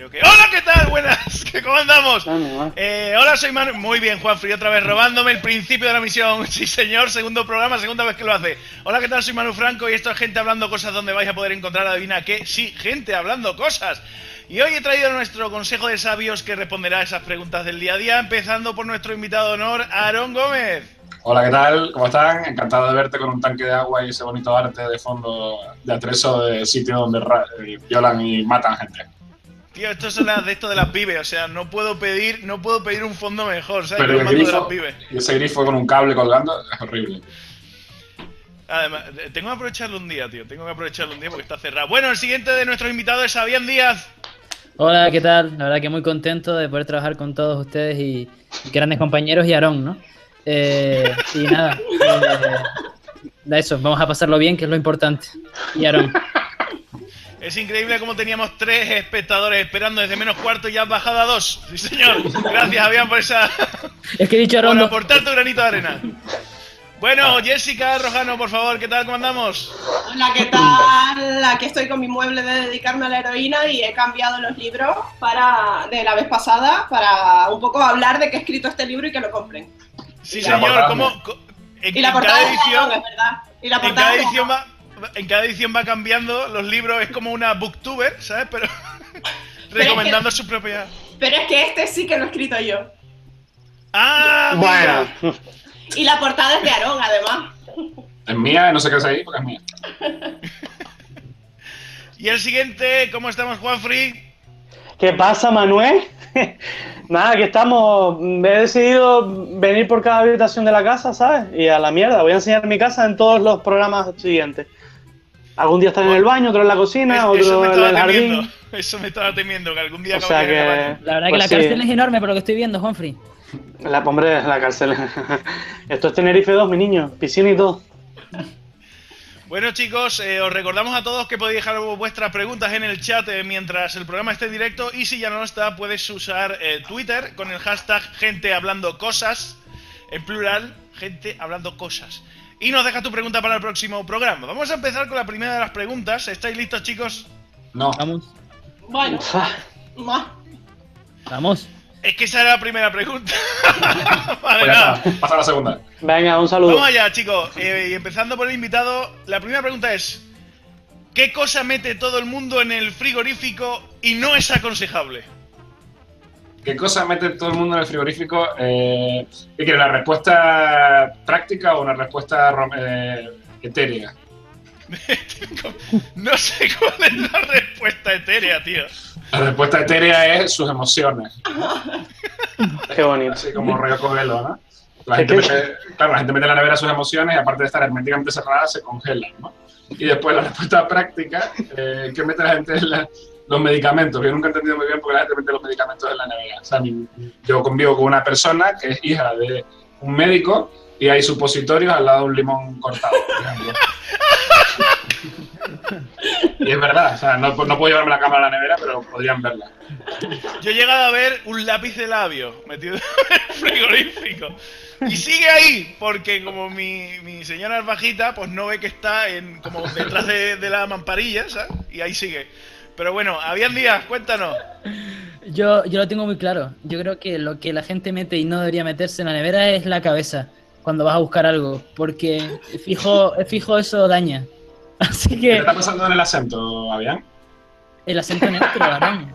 Creo que. ¡Hola, qué tal! Buenas, ¿cómo andamos? Eh, hola, soy Manu. Muy bien, Juanfrey, otra vez robándome el principio de la misión. Sí, señor, segundo programa, segunda vez que lo hace. Hola, ¿qué tal? Soy Manu Franco y esto es Gente Hablando Cosas donde vais a poder encontrar, adivina qué, sí, gente hablando cosas. Y hoy he traído nuestro consejo de sabios que responderá a esas preguntas del día a día, empezando por nuestro invitado de honor, Aarón Gómez. Hola, ¿qué tal? ¿Cómo están? Encantado de verte con un tanque de agua y ese bonito arte de fondo de atreso de sitio donde violan y matan gente. Tío, esto es las de esto de las pibes, o sea, no puedo pedir, no puedo pedir un fondo mejor, ¿sabes? Pero el grifo, y ese grifo con un cable colgando es horrible. Además, tengo que aprovecharlo un día, tío. Tengo que aprovecharlo un día porque está cerrado. Bueno, el siguiente de nuestros invitados es Fabián Díaz. Hola, ¿qué tal? La verdad que muy contento de poder trabajar con todos ustedes y, grandes compañeros y Aarón, ¿no? Eh, y nada, eh, eso, vamos a pasarlo bien, que es lo importante. Y Aarón. Es increíble cómo teníamos tres espectadores esperando desde menos cuarto y ya has bajado a dos. Sí, señor. Gracias, Fabián, por esa. Es que he dicho Por aportar tu granito de arena. Bueno, Jessica Rojano, por favor, ¿qué tal? ¿Cómo andamos? Hola, ¿qué tal? Aquí estoy con mi mueble de dedicarme a la heroína y he cambiado los libros para de la vez pasada para un poco hablar de que he escrito este libro y que lo compren. Sí, señor, ¿cómo? En, y la portada cada edición, es verdad. Y la en cada edición va en cada edición va cambiando los libros, es como una booktuber, ¿sabes? Pero, recomendando su propia. Pero es que este sí que lo he escrito yo. Ah, bueno. Y la portada es de Aarón, además. Es mía, no sé qué es ahí, porque es mía. y el siguiente, ¿cómo estamos, Juanfrey? ¿Qué pasa, Manuel? Nada, que estamos. He decidido venir por cada habitación de la casa, ¿sabes? Y a la mierda, voy a enseñar mi casa en todos los programas siguientes. Algún día estar en el baño, otro en la cocina, otro en el jardín. Eso me estaba temiendo, que algún día o sea que, La verdad que pues la cárcel es enorme por lo que estoy viendo, Juanfrey. La, hombre, la cárcel. Esto es Tenerife 2, mi niño. Piscina y todo. Bueno chicos, eh, os recordamos a todos que podéis dejar vuestras preguntas en el chat eh, mientras el programa esté en directo y si ya no está puedes usar eh, Twitter con el hashtag gente hablando cosas, en plural, gente hablando cosas. Y nos deja tu pregunta para el próximo programa. Vamos a empezar con la primera de las preguntas. ¿Estáis listos chicos? No. Vamos. Bueno. Vamos. Es que esa era la primera pregunta. vale, nada. Pasa a la segunda. Venga, un saludo. Vamos allá, chicos. Eh, y empezando por el invitado, la primera pregunta es: ¿Qué cosa mete todo el mundo en el frigorífico y no es aconsejable? ¿Qué cosa mete todo el mundo en el frigorífico? Eh, ¿Qué quiere? ¿La respuesta práctica o una respuesta eh, etérea? no sé cuál es la respuesta etérea, tío. La respuesta etérea es sus emociones. Qué bonito. Así como rollo cogelo, ¿no? La gente mete, claro, la gente mete en la nevera sus emociones y aparte de estar herméticamente cerrada, se congelan, ¿no? Y después la respuesta práctica, eh, ¿qué mete la gente en los medicamentos? Yo nunca he entendido muy bien por qué la gente mete los medicamentos en la nevera. O sea, yo convivo con una persona que es hija de un médico y hay supositorios al lado de un limón cortado. Y es verdad, o sea, no, no, puedo llevarme la cámara a la nevera, pero podrían verla. Yo he llegado a ver un lápiz de labio metido en el frigorífico. Y sigue ahí, porque como mi, mi señora es bajita, pues no ve que está en, como detrás de, la mamparilla, ¿sabes? Y ahí sigue. Pero bueno, habían días, cuéntanos. Yo, yo lo tengo muy claro. Yo creo que lo que la gente mete y no debería meterse en la nevera es la cabeza cuando vas a buscar algo, porque fijo, fijo eso daña. Así que. ¿Qué está pasando en el acento, Avian? El acento neutro.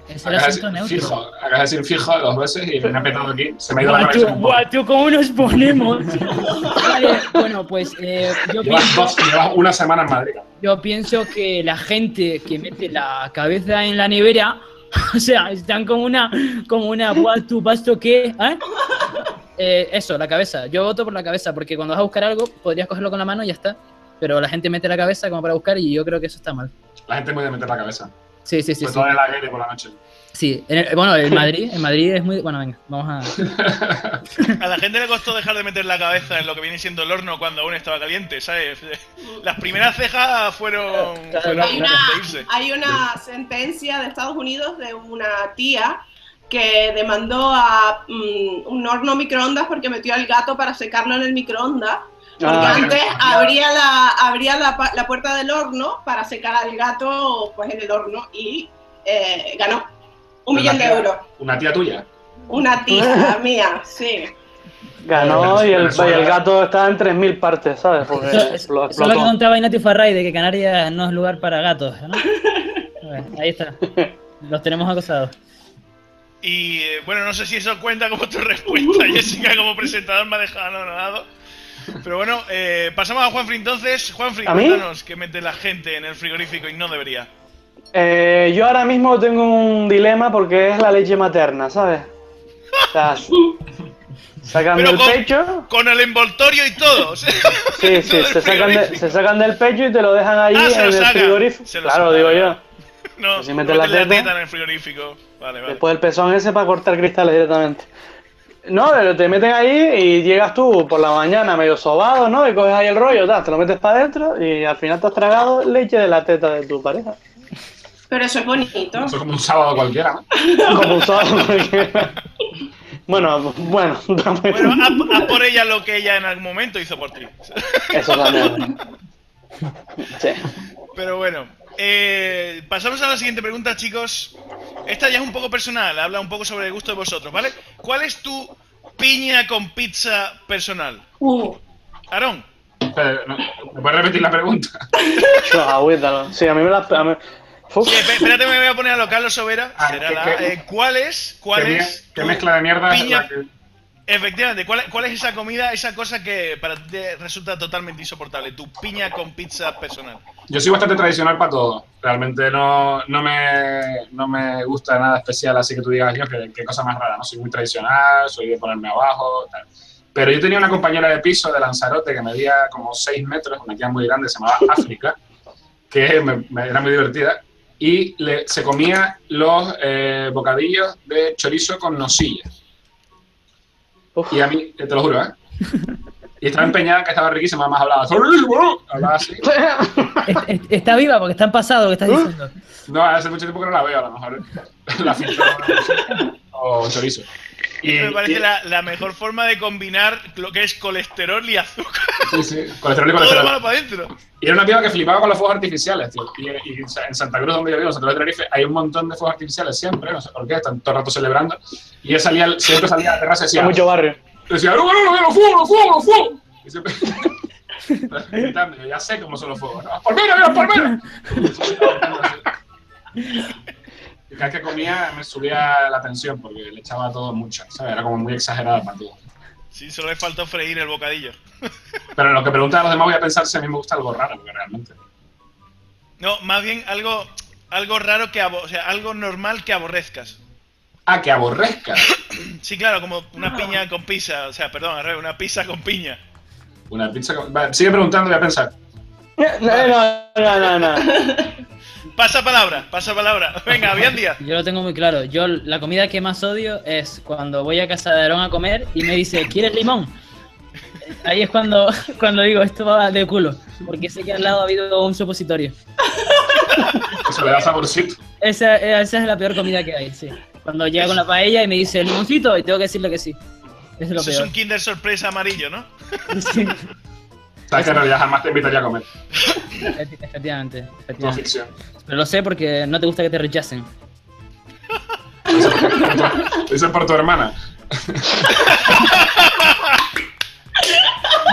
Es el acento neutro. Fijo, acabas de decir fijo dos veces y me ha petado aquí. Se me ha ido la cabeza. Guau, ¿cómo nos ponemos? vale, bueno, pues eh, yo pienso. Dos, llevas una semana en Madrid. Yo pienso que la gente que mete la cabeza en la nevera. O sea, están como una, como una, tu pasto qué? ¿eh? ¿Eh? eso, la cabeza. Yo voto por la cabeza, porque cuando vas a buscar algo, podrías cogerlo con la mano y ya está pero la gente mete la cabeza como para buscar y yo creo que eso está mal. La gente puede meter la cabeza. Sí, sí, sí. Sobre todo en la guerra por la noche. Sí, bueno, en Madrid, en Madrid es muy... Bueno, venga, vamos a... A la gente le costó dejar de meter la cabeza en lo que viene siendo el horno cuando aún estaba caliente, ¿sabes? Las primeras cejas fueron... hay, una, hay una sentencia de Estados Unidos de una tía que demandó a mm, un horno microondas porque metió al gato para secarlo en el microondas porque ah, antes abría, la, abría la, la, puerta del horno para secar al gato pues, en el horno y eh, ganó. Un millón de euros. ¿Una tía tuya? Una tía mía, sí. Ganó y el, y el gato estaba en 3.000 partes, ¿sabes? Porque Eso, lo eso es lo que contaba Inati Farray de que Canarias no es lugar para gatos, ¿no? Ahí está. Los tenemos acosados. Y eh, bueno, no sé si eso cuenta como tu respuesta, Jessica, como presentador me ha dejado anonadado. Pero bueno, eh, pasamos a Juanfrey entonces. Juanfrey, ¿A mí? cuéntanos qué mete la gente en el frigorífico y no debería. Eh, yo ahora mismo tengo un dilema porque es la leche materna, ¿sabes? Sea, sacan Pero del con- pecho. Con el envoltorio y todo. Sí, sí, se sacan, de- se sacan del pecho y te lo dejan ahí Ah, en el sacan. frigorífico. Claro, sacan. digo yo. No, Si no la meten la teta- teta en el frigorífico. Vale, vale. Después el pezón ese para cortar cristales directamente. No, pero te meten ahí y llegas tú por la mañana medio sobado, ¿no? Y coges ahí el rollo, tal, te lo metes para adentro y al final te has tragado leche de la teta de tu pareja. Pero eso es bonito. Eso es como un sábado cualquiera, ¿no? Como un sobado cualquiera. Bueno, bueno, Bueno, haz, haz por ella lo que ella en algún momento hizo por ti. eso también. Sí. Pero bueno, eh, pasamos a la siguiente pregunta, chicos. Esta ya es un poco personal, habla un poco sobre el gusto de vosotros, ¿vale? ¿Cuál es tu piña con pizza personal? Uh, Aarón, ¿Me puedes repetir la pregunta? Sí, a mí me la. a mí- Uf. Sí, esp- espérate, me voy a poner a lo Carlos Sobera. Ah, será ¿qué- la- qué- eh, ¿Cuál es? ¿Cuál ¿Qué, es? qué mezcla de mierda es piña- la que- Efectivamente, ¿cuál, cuál es esa comida, esa cosa que para ti resulta totalmente insoportable? Tu piña con pizza personal. Yo soy bastante tradicional para todo. Realmente no, no, me, no me gusta nada especial, así que tú digas, yo, qué, cosa más rara. No soy muy tradicional, soy de ponerme abajo, tal. Pero yo tenía una compañera de piso de Lanzarote que medía como 6 metros, una tía muy grande, se llamaba África, que me- me- era muy divertida, y le- se comía los eh, bocadillos de chorizo con nocilla. Uf. Y a mí, te lo juro, ¿eh? Y estaba empeñada que estaba riquísima, más hablaba, así. Est- est- Está viva porque está en pasado lo que estás diciendo. No, hace mucho tiempo que no la veo, a lo mejor la filtró o chorizo. Y, me parece y- la, la mejor forma de combinar lo que es colesterol y azúcar. sí, sí, colesterol y Todo lo colesterol. malo para adentro. Y era una piba que flipaba con los fuegos artificiales, tío. Y, y en Santa Cruz, donde yo vivo, en Santa Cruz de Tenerife, hay un montón de fuegos artificiales siempre, no sé por qué, están todo el rato celebrando. Y ella salía, siempre salía a la terraza y decía, mucho barrio. decía, no, no, no, los fuegos, los fuegos, los fuegos. Y siempre gritando, yo ya sé cómo son los fuegos. ¿no? ¡Palmera, mira, palmera! Y cada vez que comía me subía la tensión porque le echaba todo mucho, ¿sabes? Era como muy exagerada para todo. Sí, solo le faltó freír el bocadillo. Pero en lo que preguntan a los demás voy a pensar si a mí me gusta algo raro, porque realmente. No, más bien algo, algo raro que o sea, algo normal que aborrezcas. Ah, que aborrezca. Sí, claro, como una piña con pizza, o sea, perdón, al revés, una pizza con piña. Una pizza con... Vale, sigue preguntando, voy a pensar. No, no, no, no. no. Pasa palabra, pasa palabra. Venga, bien día. Yo lo tengo muy claro. Yo la comida que más odio es cuando voy a casa de Aarón a comer y me dice, ¿quieres limón? Ahí es cuando, cuando digo, esto va de culo. Porque sé que al lado ha habido un supositorio. Eso le da saborcito. Esa, esa es la peor comida que hay, sí. Cuando llega con la paella y me dice, limoncito, y tengo que decirle que sí. Eso es lo Eso es peor. un Kinder sorpresa amarillo, ¿no? Sí, Sabes que en realidad jamás te invitaría a comer. efectivamente, efectivamente. Todo ficción. Pero lo sé porque no te gusta que te rechacen. Eso es por tu hermana.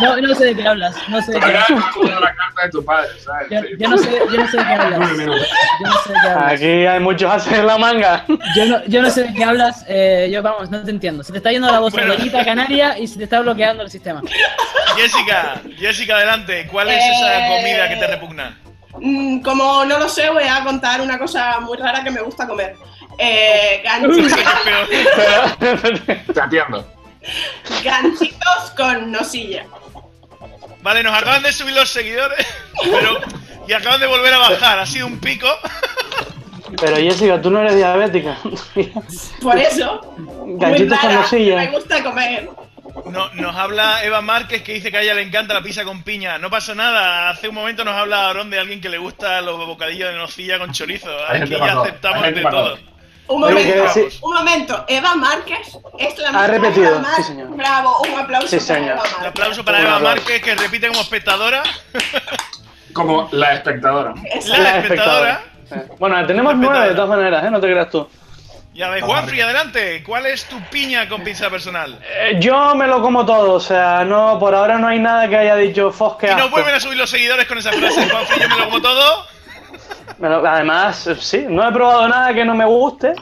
No, no sé de qué hablas. No sé de qué Todavía hablas. no has jugado la carta de tu padre, ¿sabes? Yo, no sé, yo no sé de qué hablas. Nueve minutos. Yo no sé de qué hablas. Aquí hay muchos haces en la manga. Yo no, yo no sé de qué hablas. Eh, yo, vamos, no te entiendo. Se te está yendo la voz Bueno. canaria y se te está bloqueando el sistema. Jessica, Jessica, adelante. ¿Cuál es esa Eh, comida que te repugna? mm, como no lo sé, voy a contar una cosa muy rara que me gusta comer. Eh, Te atiendo. ganchitos con nocilla. Vale, nos acaban de subir los seguidores, pero y acaban de volver a bajar. Ha sido un pico. Pero Jessica, tú no eres diabética. Por eso, Ganchitos con rara, nocilla. me gusta comer. No- nos habla Eva Márquez que dice que a ella le encanta la pizza con piña. No pasa nada. Hace un momento nos habla Aarón de alguien que le gusta los bocadillos de nocilla con chorizo. Aquí ya aceptamos de todo. Un momento, un momento. Eva Márquez es la Ha repetido, Eva sí, señor. Bravo, un aplauso Sí, para señor. Eva Un aplauso para Un Eva aplauso. Márquez que repite como espectadora. Como la espectadora. Es La La espectadora. Eh, Bueno, tenemos nueve de espectadora. todas maneras, ¿eh? No te creas tú. Ya ves, Juanfri, adelante. ¿Cuál es tu piña con pizza personal? Eh, yo me lo como todo, o sea, no, por ahora no hay nada que haya dicho Fos Y no vuelven a subir los seguidores con esa frase. Juanfri, yo me lo como todo. Además, sí, no he probado nada que no me guste.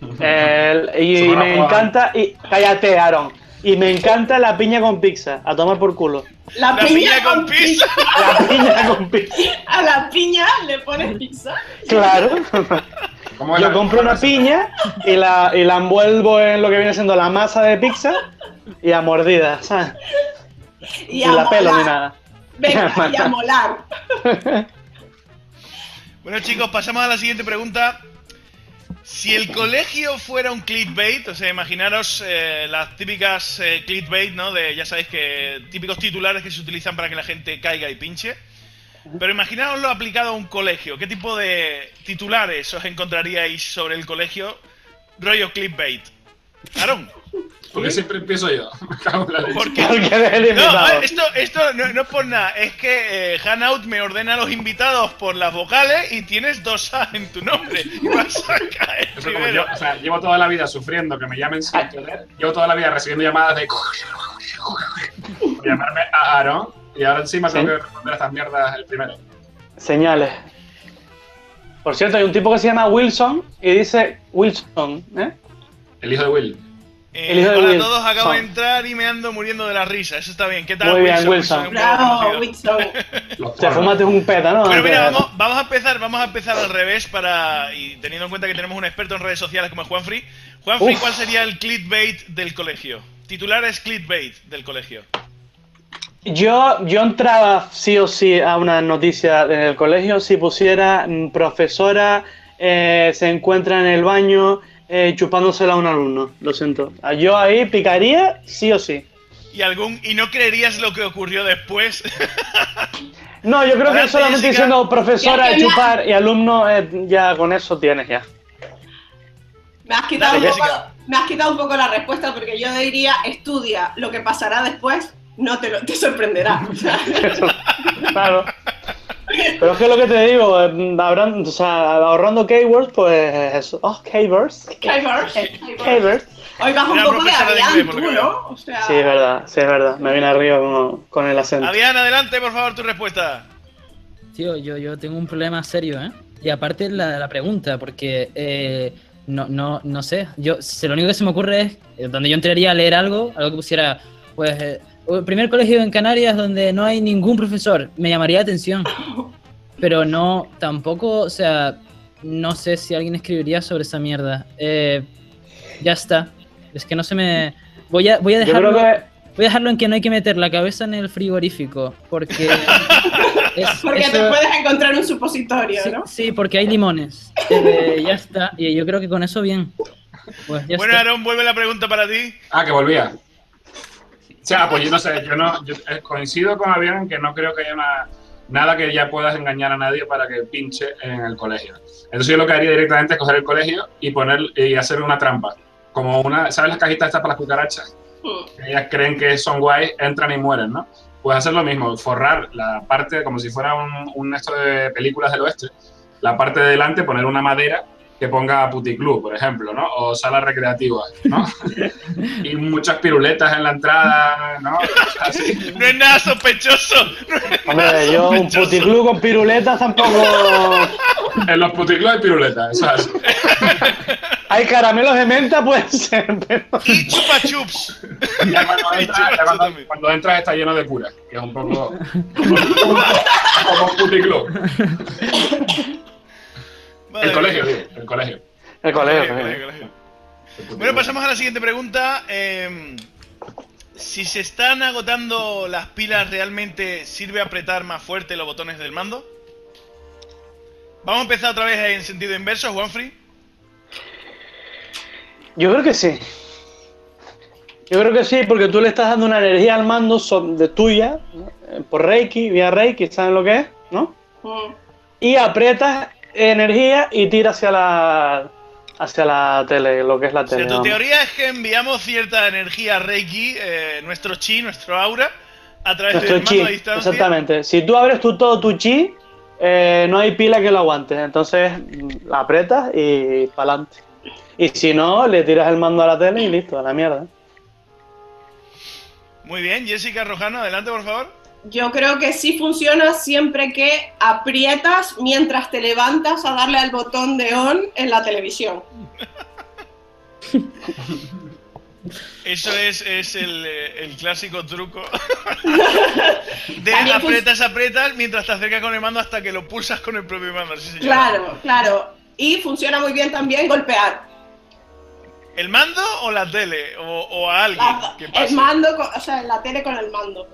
y, me encanta. Y, cállate, Aaron. Y me encanta la piña con pizza. A tomar por culo. La, piña, con, pizza. La piña con pizza. A la piña le pones pizza. Claro. Yo compro una piña y la, y la envuelvo en lo que viene siendo la masa de pizza y a mordidas, ¿sabes? Y, la pelo ni nada. Venga, y a molar. Bueno chicos, pasamos a la siguiente pregunta. Si el colegio fuera un clickbait, o sea, imaginaros eh, las típicas eh, clickbait, ¿no? De, ya sabéis que típicos titulares que se utilizan para que la gente caiga y pinche. Pero imaginaoslo aplicado a un colegio. ¿Qué tipo de titulares os encontraríais sobre el colegio? Rollo clickbait. Aaron. Porque siempre empiezo yo. Porque, no, esto, esto no, es por nada. Es que eh, Hanout me ordena a los invitados por las vocales y tienes dos A en tu nombre. Y vas a caer Eso como yo, o sea, llevo toda la vida sufriendo que me llamen sin querer. Llevo toda la vida recibiendo llamadas de. llamarme a Aaron y ahora encima tengo que responder a estas mierdas el primero. Señales. Por cierto, hay un tipo que se llama Wilson y dice Wilson, ¿eh? El hijo de Will. Eh, el hijo de hola Will. a todos, acabo de entrar y me ando muriendo de la risa. Eso está bien. ¿Qué tal, Muy bien, Wilson? Bravo, Wilson. Te fumaste un peta, ¿no? Pero mira, vamos, vamos, a empezar, vamos a empezar al revés para. Y teniendo en cuenta que tenemos un experto en redes sociales como es Juanfree. Juanfree, ¿cuál sería el clickbait del colegio? Titulares clickbait del colegio. Yo, yo entraba sí o sí a una noticia en el colegio si pusiera mm, profesora eh, se encuentra en el baño eh, chupándosela a un alumno. Lo siento. Yo ahí picaría sí o sí. ¿Y, algún, y no creerías lo que ocurrió después? no, yo creo que solamente diciendo profesora, chupar y alumno, eh, ya con eso tienes ya. Me has, quitado un poco, me has quitado un poco la respuesta porque yo diría estudia lo que pasará después no te, lo, te sorprenderá. claro. Pero es que lo que te digo, eh, o sea, ahorrando keywords, pues eso. Oh, keywords. Keywords. Keywords. Hoy vas un poco de Adrián, tú, ¿no? O sea... Sí, es verdad, sí, es verdad. Me viene arriba con, con el acento. Adrián, adelante, por favor, tu respuesta. Tío, yo, yo tengo un problema serio, ¿eh? Y aparte la, la pregunta, porque eh, no, no, no sé. Yo, lo único que se me ocurre es eh, donde yo entraría a leer algo, algo que pusiera, pues, eh, primer colegio en Canarias donde no hay ningún profesor, me llamaría la atención. Pero no, tampoco, o sea, no sé si alguien escribiría sobre esa mierda. Eh, ya está. Es que no se me. Voy a, voy a dejarlo. Voy a dejarlo en que no hay que meter la cabeza en el frigorífico. Porque. porque te puedes encontrar un supositorio, sí, ¿no? Sí, porque hay limones. Eh, ya está. Y yo creo que con eso bien. Pues bueno, Aaron, vuelve la pregunta para ti. Ah, que volvía. O sea, pues yo no sé, yo no yo eh, coincido con Avian en que no creo que haya nada que ya puedas engañar a nadie para que pinche en el colegio. Entonces yo lo que haría directamente es coger el colegio y poner y hacer una trampa. Como una, ¿sabes las cajitas estas para las cucarachas? ellas creen que son guay, entran y mueren, ¿no? Puedes hacer lo mismo, forrar la parte como si fuera un, un esto de películas del oeste, la parte de delante, poner una madera que ponga puticlub, por ejemplo, ¿no? O sala recreativa, ¿no? y muchas piruletas en la entrada, ¿no? No es nada sospechoso. Hombre, yo un puticlub con piruletas tampoco... En los puticlubs hay piruletas, ¿sabes? Hay caramelos de menta, puede ser, pero... Y chupa chups. Ya cuando, entras, está lleno de cura, que es un poco... como un puticlub el colegio, el colegio. El colegio, Bueno, pasamos a la siguiente pregunta. Em, si se están agotando las pilas, ¿realmente sirve apretar más fuerte los botones del mando? Vamos a empezar otra vez en sentido inverso, Juanfrey. Yo creo que sí. Yo creo que sí, porque tú le estás dando una energía al mando de tuya, por Reiki, vía Reiki, ¿saben lo que es? ¿No? Mm. Y aprietas energía y tira hacia la hacia la tele, lo que es la tele. tu teoría es que enviamos cierta energía Reiki, eh, nuestro chi, nuestro aura, a través del mando a distancia. Exactamente. Si tú abres tú todo tu chi, eh, no hay pila que lo aguante. Entonces la aprietas y para adelante. Y si no, le tiras el mando a la tele y listo, a la mierda. Muy bien, Jessica Rojano, adelante por favor. Yo creo que sí funciona siempre que aprietas mientras te levantas a darle al botón de on en la televisión. Eso es, es el, eh, el, clásico truco. de aprietas, aprietas mientras te acercas con el mando hasta que lo pulsas con el propio mando. claro, claro. Y funciona muy bien también golpear. ¿El mando o la tele? ¿O, a alguien? el mando, o sea, la tele con el mando.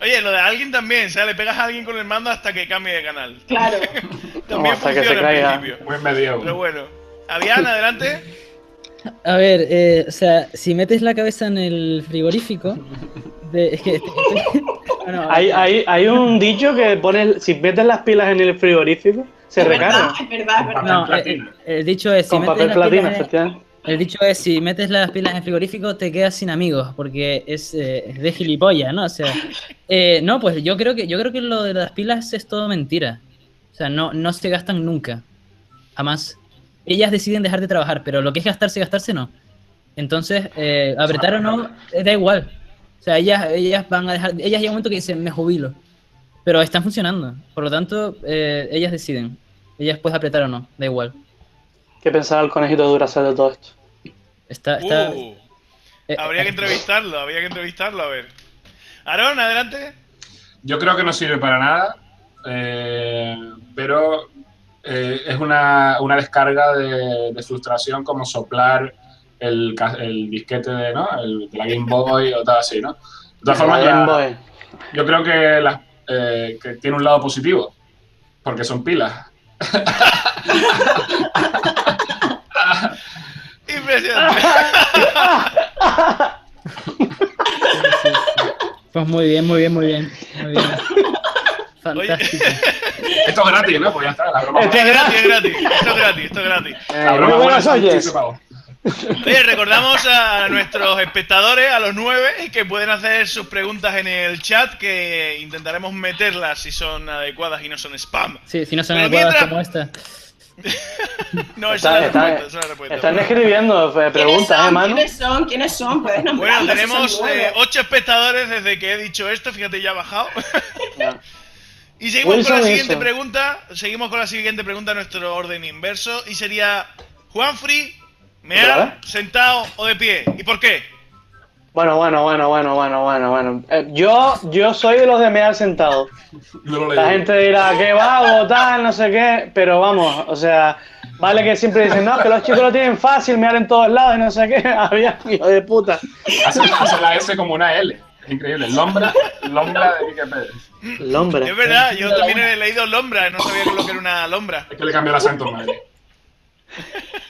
Oye, lo de alguien también, o sea, le pegas a alguien con el mando hasta que cambie de canal. Claro. también hasta funciona que se caiga. en principio. Muy medio. Pero bueno. Adrián, adelante. A ver, eh, o sea, si metes la cabeza en el frigorífico. es que, hay, hay, hay, un dicho que pone: si metes las pilas en el frigorífico, se recarga. Es verdad, es verdad. No, el, dicho es: si Con metes papel platina, efectivamente. El dicho es, si metes las pilas en el frigorífico te quedas sin amigos, porque es, eh, de gilipollas, ¿no? O sea, eh, no, pues yo creo que yo creo que lo de las pilas es todo mentira. O sea, no, no se gastan nunca. Jamás. Ellas deciden dejar de trabajar, pero lo que es gastarse, gastarse no. Entonces, eh, apretar o no, da igual. O sea, ellas, ellas van a dejar, ellas llega un momento que dicen, me jubilo. Pero están funcionando. Por lo tanto, ellas deciden. Ellas pueden apretar o no, da igual. ¿Qué pensaba el conejito de Duracell de todo esto? Está, está... Uh, eh, habría que eh, entrevistarlo, habría que entrevistarlo, a ver. Aarón, adelante. Yo creo que no sirve para nada, eh, pero es una, descarga de, frustración como soplar el, disquete de, ¿no? de la Game Boy o tal así, ¿no? De todas formas, yo creo que, que tiene un lado positivo, porque son pilas. Impresionante. Pues muy bien, muy bien, muy bien. Muy bien. Fantástico. Esto es gratis, ¿no? Pues ya está, la broma. Esto es gratis, es gratis. Esto es gratis, esto es gratis. La broma muy buenas oyes. Oye, recordamos a nuestros espectadores, a los nueve, que pueden hacer sus preguntas en el chat, que intentaremos meterlas si son adecuadas y no son spam. Sí, si no son adecuadas como esta. no, esa es la respuesta, Están escribiendo eh, preguntas, ¿eh, mano? ¿Quiénes son? ¿Quiénes son? Bueno, tenemos eh, ocho espectadores desde que he dicho esto, fíjate, ya ha bajado. y seguimos con la siguiente pregunta. Seguimos con la siguiente pregunta, nuestro orden inverso. Y sería: Juanfrey, ¿me ha sentado o de pie? ¿Y por qué? Bueno, bueno, bueno, bueno, bueno, bueno, bueno. Eh, yo, yo soy de los de mear sentado. La gente dirá, ¿qué vago, tal, no sé qué? Pero vamos, o sea, vale que siempre dicen, no, que los chicos lo tienen fácil, mear en todos lados y no sé qué. Había hijo de puta. Hace, la S como una L. Es increíble. Lombra, Lombra de Quique Pérez. Lombra. Es verdad, yo también he leído Lombra, no sabía lo que era una Lombra. Es que le cambió el acento, madre.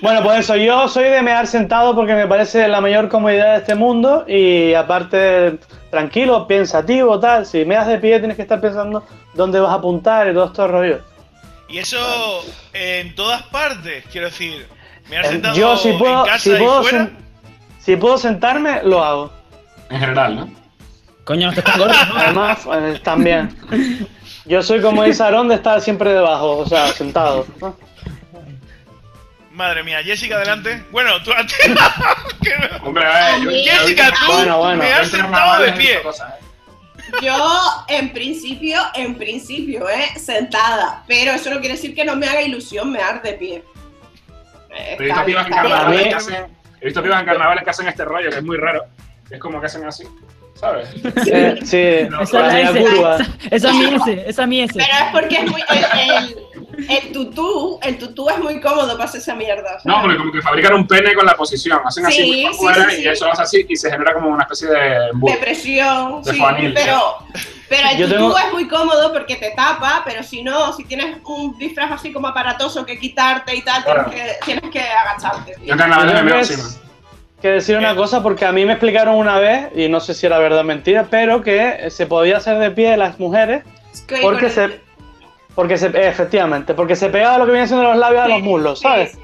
Bueno, pues eso, yo soy de mear sentado porque me parece la mayor comodidad de este mundo y aparte tranquilo, pensativo, tal. Si meas de pie tienes que estar pensando dónde vas a apuntar y todo estos rollos. Y eso en todas partes, quiero decir. Mear eh, sentado yo si puedo, en casa si puedo, y fuera. si puedo sentarme, lo hago. En general, ¿no? Coño, no te estás gordo, Además, eh, también. Yo soy como dice Aaron de estar siempre debajo, o sea, sentado. Madre mía, Jessica, adelante. Bueno, tú antes. Hombre, a ver, Jessica, tú bueno, bueno. me has sentado de pie. Yo, en principio, en principio, eh, sentada. Pero eso no quiere decir que no me haga ilusión me de pie. he visto pibas en carnavales que hacen, he visto pibas en carnavales que hacen este rollo, que es muy raro. Es como que hacen así. ¿Sabes? sí, esa, es curva. Esa, es mi ese, esa es mi ese. Pero es porque es muy, el, el, tutú, el tutú es muy cómodo para hacer esa mierda. No, porque como que fabrican un pene con la posición, hacen así fuera y eso hace así y se genera como una especie de... Depresión, sí, pero... Pero el tutú es muy cómodo porque te tapa, pero si no, si tienes un disfraz así como aparatoso que quitarte y tal, tienes, que, tienes que agacharte. Yo en carnaval me encima que decir una cosa porque a mí me explicaron una vez, y no sé si era verdad o mentira, pero que se podía hacer de pie las mujeres porque se, porque se. Efectivamente, porque se pegaba lo que viene siendo los labios a los muslos, ¿sabes?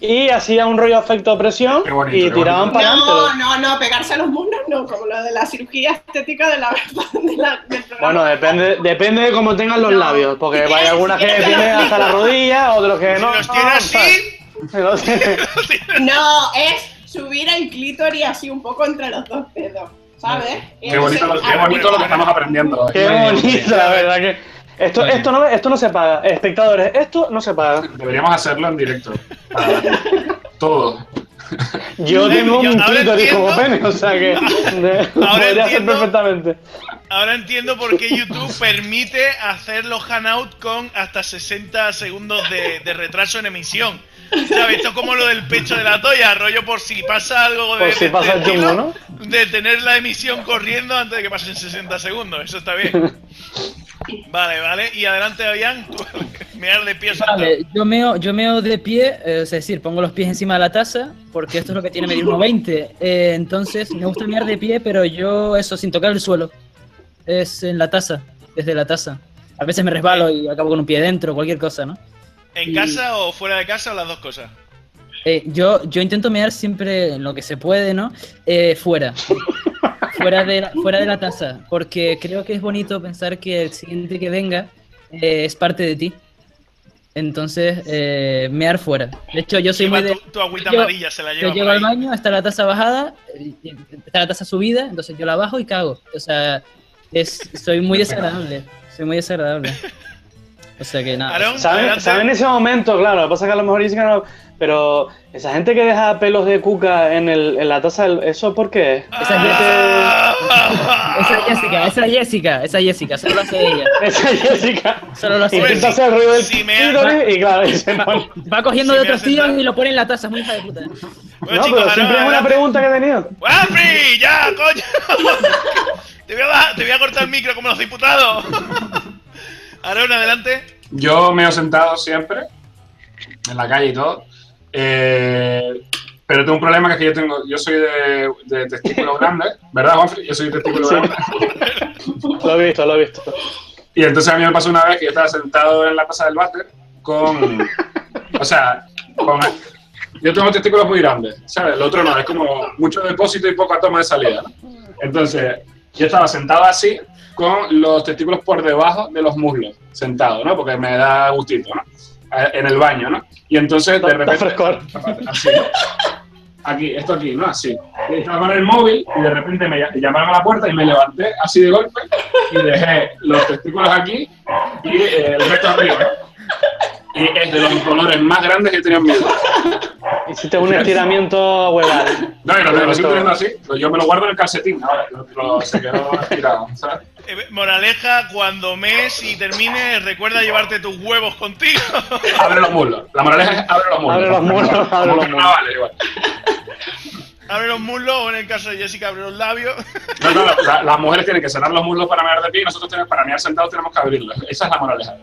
y hacía un rollo efecto presión y tiraban para adelante. No, no, no, pegarse a los muslos no, como lo de la cirugía estética de la, de la del Bueno, depende, depende de cómo tengan los labios, porque hay algunas que tienen hasta la rodilla, otros que no. Si los tiene así, no, es subir el clítoris así un poco entre los dos dedos. ¿Sabes? Qué bonito, lo, qué bonito lo que estamos aprendiendo. Qué bonito, la verdad que. Esto, esto, no, esto no se paga. Espectadores, esto no se paga. Deberíamos hacerlo en directo. Todo. Yo tengo un clítoris como pene, o sea que podría hacer perfectamente. Ahora entiendo por qué YouTube permite hacer los hangouts con hasta 60 segundos de, de retraso en emisión. ¿Sabes? Esto es como lo del pecho de la toalla, rollo por si pasa algo de, por si pasa el chungo, ¿no? de tener la emisión corriendo antes de que pasen 60 segundos. Eso está bien. Vale, vale. Y adelante, Avian, mear de pie. Vale, yo meo, yo meo de pie, eh, es decir, pongo los pies encima de la taza, porque esto es lo que tiene medir 1,20. Eh, entonces, me gusta mear de pie, pero yo eso sin tocar el suelo. Es en la taza, desde la taza. A veces me resbalo y acabo con un pie dentro, cualquier cosa, ¿no? ¿En casa o fuera de casa o las dos cosas? Eh, yo, yo intento mear siempre lo que se puede, ¿no? Eh, fuera. fuera, de la, fuera de la taza. Porque creo que es bonito pensar que el siguiente que venga eh, es parte de ti. Entonces, eh, mear fuera. De hecho, yo soy muy de. Tu, agüita amarilla se la lleva. Yo llego al baño, está la taza bajada, está la taza subida, entonces yo la bajo y cago. O sea, es, soy muy desagradable. Soy muy desagradable. O sea que nada. ¿Saben, ¿Saben ese momento? Claro, lo que pasa es que a lo mejor dicen que no. Pero esa gente que deja pelos de cuca en, el, en la taza, ¿eso por qué? Esa Jessica, esa Jessica, esa Jessica, esa Jessica, solo lo hace ella. Esa Jessica. Solo lo hace Intenta ella. hacer el ruido del Si me clítoris y claro, y se pone. Va cogiendo Si de daño. y lo pone en la taza, muy hija de puta. Bueno, No, chicos, pero siempre es una pregunta que he tenido. ¡Wafri! ¡Ya, coño! te, voy a, bajar- te voy a cortar el micro como los diputados. Aaron, adelante. Yo me he sentado siempre, en la calle y todo. eh, pero tengo un problema que es que yo tengo, yo soy de, de testículos grandes, ¿verdad, Juanfri? Yo soy de testículos Sí. grandes. Lo he visto, lo he visto. Y entonces a mí me pasó una vez que yo estaba sentado en la taza del váter con. O sea, con. Yo tengo testículos muy grandes, ¿sabes? El otro no, es como mucho depósito y poca toma de salida, ¿no? Entonces, yo estaba sentado así, con los testículos por debajo de los muslos, sentado, ¿no? Porque me da gustito, ¿no? En el baño, ¿no? Y entonces, de repente. Así. Aquí, esto aquí, ¿no? Así. Estaba con el móvil y de repente me ll- llamaron a la puerta y me levanté así de golpe y dejé los testículos aquí y eh, el resto arriba. ¿no? Y es de los colores más grandes que he tenido en mi vida. Hiciste un estiramiento hueval. No, y lo, lo sigo teniendo así. Yo me lo guardo en el calcetín ahora. Lo, lo- se quedó estirado, ¿sabes? Eh, moraleja, cuando mes y termine, recuerda llevarte tus huevos contigo. Abre los muslos. La moraleja es abre los muslos. Abre los muslos, Como abre los muslos. igual. abre los muslos o en el caso de Jessica, abre los labios. No, no, la- las mujeres tienen que cerrar los muslos para mear de pie y nosotros tenemos, para mear sentados tenemos que abrirlos. Esa es la moraleja.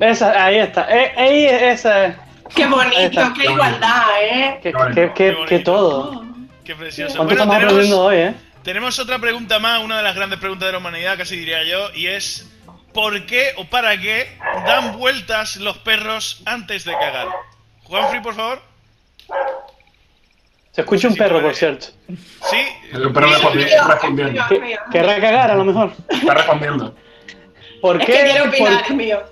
Esa, ahí está. Eh, ahí, esa es. Qué Ahí bonito, está. qué igualdad, ¿eh? Que, Qué que, que, bonito. que todo. Qué precioso. ¿Cuánto Bueno, estamos aprendiendo tenemos, hoy, eh? tenemos otra pregunta más, una de las grandes preguntas de la humanidad, casi diría yo, y es ¿por qué o para qué dan vueltas los perros antes de cagar? Juanfrey, por favor. Se escucha un Sí, perro, por cierto. Sí. El perro respondiendo. Querrá cagar, a lo mejor. Está respondiendo. ¿Por Es qué, que quiero opinar, por- es mío.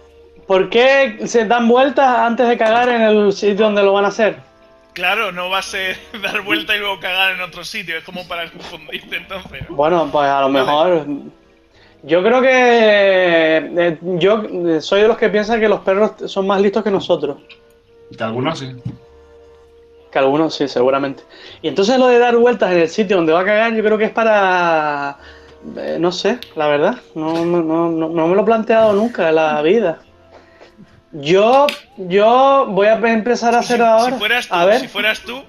Por qué se dan vueltas antes de cagar en el sitio donde lo van a hacer? Claro, no va a ser dar vuelta y luego cagar en otro sitio, es como para confundirte entonces. ¿no? Bueno, pues a lo mejor. Yo creo que. eh, yo soy de los que piensan que los perros son más listos que nosotros. Que algunos sí. Que algunos sí, seguramente. Y entonces lo de dar vueltas en el sitio donde va a cagar, yo creo que es para. eh, no sé, la verdad. No, no, no, no- no me lo he planteado nunca en la vida. Yo, yo voy a empezar a hacer Si, ahora. si fueras tú, a ver, si fueras tú,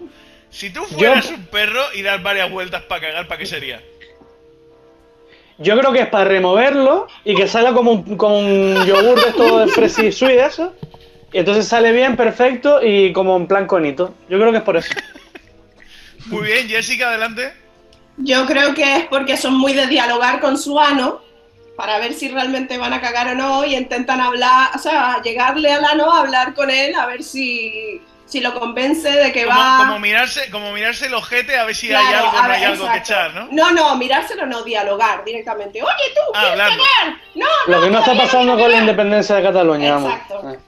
si tú fueras un perro y das varias vueltas para cagar, ¿para qué sería? yo creo que es para removerlo y que salga como un, como un yogur de esto de Fresi Sweet, eso. Y entonces sale bien, perfecto y como en plan conito. Yo creo que es por eso. Muy bien, Jessica, adelante. Yo creo que es porque son muy de dialogar con su ano para ver si realmente van a cagar o no y intentan hablar, o sea, llegarle al ano, hablar con él, a ver si, si lo convence de que Como, va... como mirarse, como mirarse el ojete a ver si Claro, hay algo o a no ver, hay algo que echar, ¿no? No, no, mirárselo no, dialogar directamente. Oye, tú, Ah, ¿quieres hablarlo. cagar? No, Lo que no está pasando con la independencia de Cataluña, vamos. Exacto. Eh.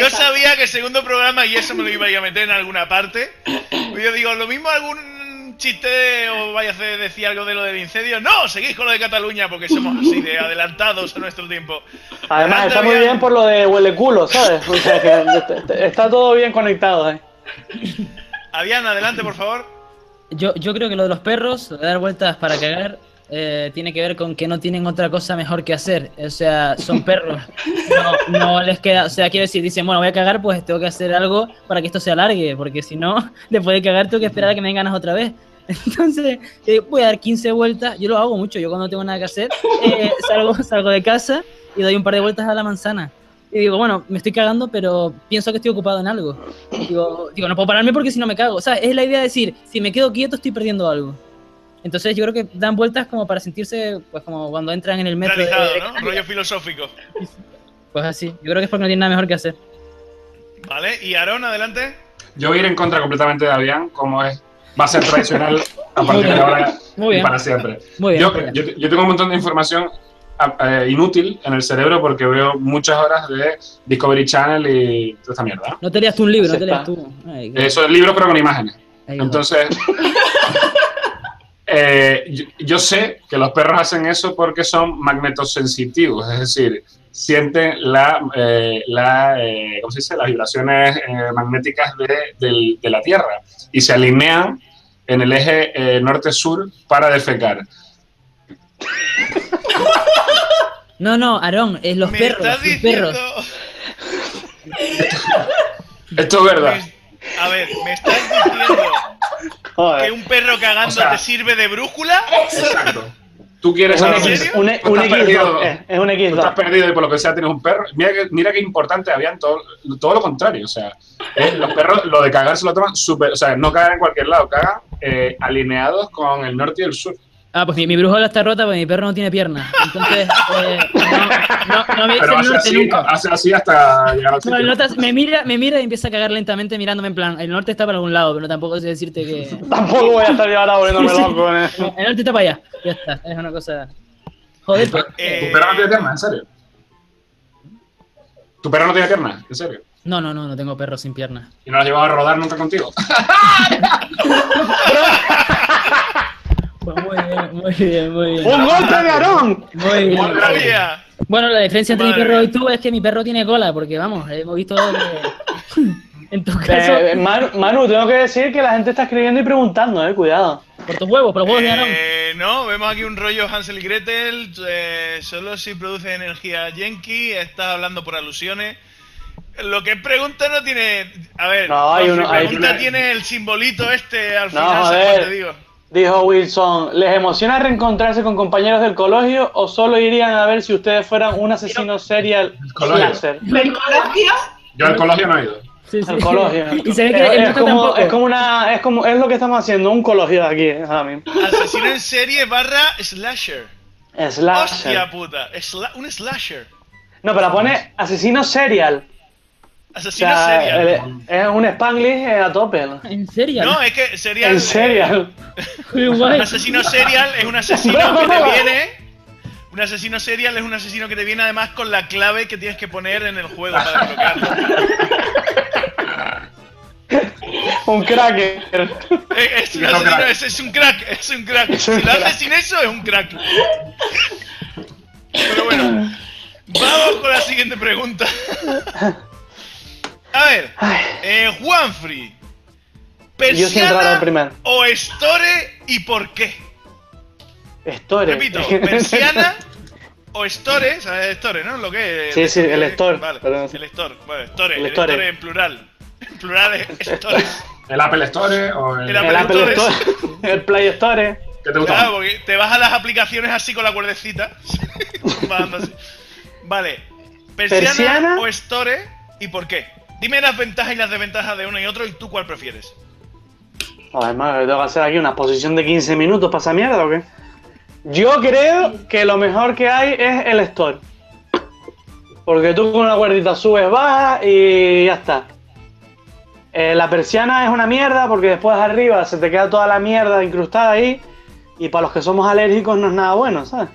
Yo sabía que el segundo programa y eso me lo iba a meter en alguna parte. Yo digo, lo mismo algún chiste o vaya a decir algo de lo del incendio. No, seguís con lo de Cataluña porque somos así de adelantados a nuestro tiempo. Además, está muy bien por lo de huele culo, ¿sabes? O sea, que está todo bien conectado, ¿eh? Adrián, adelante, por favor. Yo, yo creo que lo de los perros, dar vueltas para cagar, eh, tiene que ver con que no tienen otra cosa mejor que hacer. O sea, son perros. No, no, les queda. O sea, quiero decir, dicen, bueno, voy a cagar, pues tengo que hacer algo para que esto se alargue, porque si no, después de cagar, tengo que esperar a que me den ganas otra vez. Entonces, eh, voy a dar 15 vueltas. Yo lo hago mucho. Yo cuando no tengo nada que hacer, eh, salgo, salgo de casa y doy un par de vueltas a la manzana. Y digo, bueno, me estoy cagando, pero pienso que estoy ocupado en algo. Digo, digo, no puedo pararme porque si no me cago. O sea, es la idea de decir, si me quedo quieto estoy perdiendo algo. Entonces yo creo que dan vueltas como para sentirse, pues como cuando entran en el metro. Realizado, ¿no? Rollo filosófico. Pues así, yo creo que es porque no tiene nada mejor que hacer. Vale, y Aaron, adelante. Yo voy a ir en contra completamente de Adrián, como es, va a ser tradicional a partir de ahora y para siempre. Muy bien, yo, yo, yo, tengo un montón de información eh, inútil en el cerebro porque veo muchas horas de Discovery Channel y toda esta mierda. No te leas tú un libro, no te leas tú. Eso es libro, pero con imágenes. Entonces, eh, yo, sé que los perros hacen eso porque son magnetosensitivos, es decir, sienten la, eh, la ¿cómo se dice? las vibraciones magnéticas de, de, la Tierra y se alinean en el eje norte-sur para defecar. No, no, Aarón, es los perros. Los perros. Esto es verdad. A ver, ¿me estás diciendo que un perro cagando te sirve de brújula? Exacto. Tú quieres un X, un, un perdido, es un X. Tú estás perdido y por lo que sea tienes un perro. Mira, mira qué importante habían todo, todo lo contrario. O sea, eh, los perros lo de cagar se lo toman súper. O sea, no cagan en cualquier lado, cagan eh, alineados con el norte y el sur. Ah, pues mi, mi brújula está rota porque mi perro no tiene piernas. Entonces, eh, no, no, me dice el norte así, nunca. Hace así hasta llegar al no, el norte me, mira, me mira y empieza a cagar lentamente mirándome en plan, el norte está para algún lado, pero tampoco sé decirte que... tampoco voy a estar ya ahora volviéndome loco. ¿eh? el norte está para allá, ya está, es una cosa... Joder, pues... ¿Tu perro no tiene piernas? ¿En serio? ¿Tu perro no tiene piernas? ¿En serio? No, no, no, no tengo perro sin piernas. ¿Y no lo has llevado a rodar nunca contigo? Pues muy bien, muy bien, muy bien. ¡Un golpe de Aarón! Muy bien. Madre Bueno, la diferencia entre mi perro y tú es que mi perro tiene cola, porque vamos, hemos visto que... En tu caso... Eh, Manu, tengo que decir que la gente está escribiendo y preguntando, eh, cuidado. Por tus huevos, por los huevos de Aarón. Eh, no, vemos aquí un rollo Hansel y Gretel, eh, solo si produce energía Yankee, estás hablando por alusiones. Lo que pregunta no tiene. A ver, no, hay uno, pregunta hay... tiene el simbolito este al no, final, ¿sabes te digo? Dijo Wilson, ¿les emociona reencontrarse con compañeros del colegio o solo irían a ver si ustedes fueran un asesino serial slasher? ¿El colegio? Yo al colegio no he ido. Sí, colegio. Y se ve que es, es, como, es como una es como es lo que estamos haciendo, un colegio aquí ahora mismo. Asesino en serie barra slasher. Slasher. Hostia puta, Sla un slasher. No, pero pone asesino serial. Asesino o sea, serial. el- Es un Spanglish eh, a tope. ¿En serio? No, es que serial. En serial. Qué Un asesino serial es un asesino que te viene. Un asesino serial es un asesino que te viene además con la clave que tienes que poner en el juego para desbloquearlo. Un cracker. Eh, Es, un Sí, es un asesino, crack. es, es un crack, es un crack. Es un si lo haces crack. sin eso, es un crack. Pero bueno, vamos con la siguiente pregunta. A ver, eh, Juanfrey. ¿Persiana primero. o Store y por qué? Store. Repito, ¿persiana o Store? ¿Sabes Store, no? Lo que es. Sí, sí, el store, Vale, el Store. Bueno, Store, El el, store. store. en plural. En plural es Store. ¿El Apple Store o el, El El Apple Store. Store. El Play Store. ¿Qué te gusta? Claro, porque te vas a las aplicaciones así con la cuerdecita. Vale. ¿Persiana, ¿Persiana? o Store y por qué? Dime las ventajas y las desventajas de uno y otro y tú cuál prefieres. Joder, madre, tengo que hacer aquí una exposición de 15 minutos para esa mierda o qué? Yo creo que lo mejor que hay es el store. Porque tú con una cuerdita subes, bajas y ya está. Eh, la persiana es una mierda porque después arriba se te queda toda la mierda incrustada ahí. Y para los que somos alérgicos no es nada bueno, ¿sabes?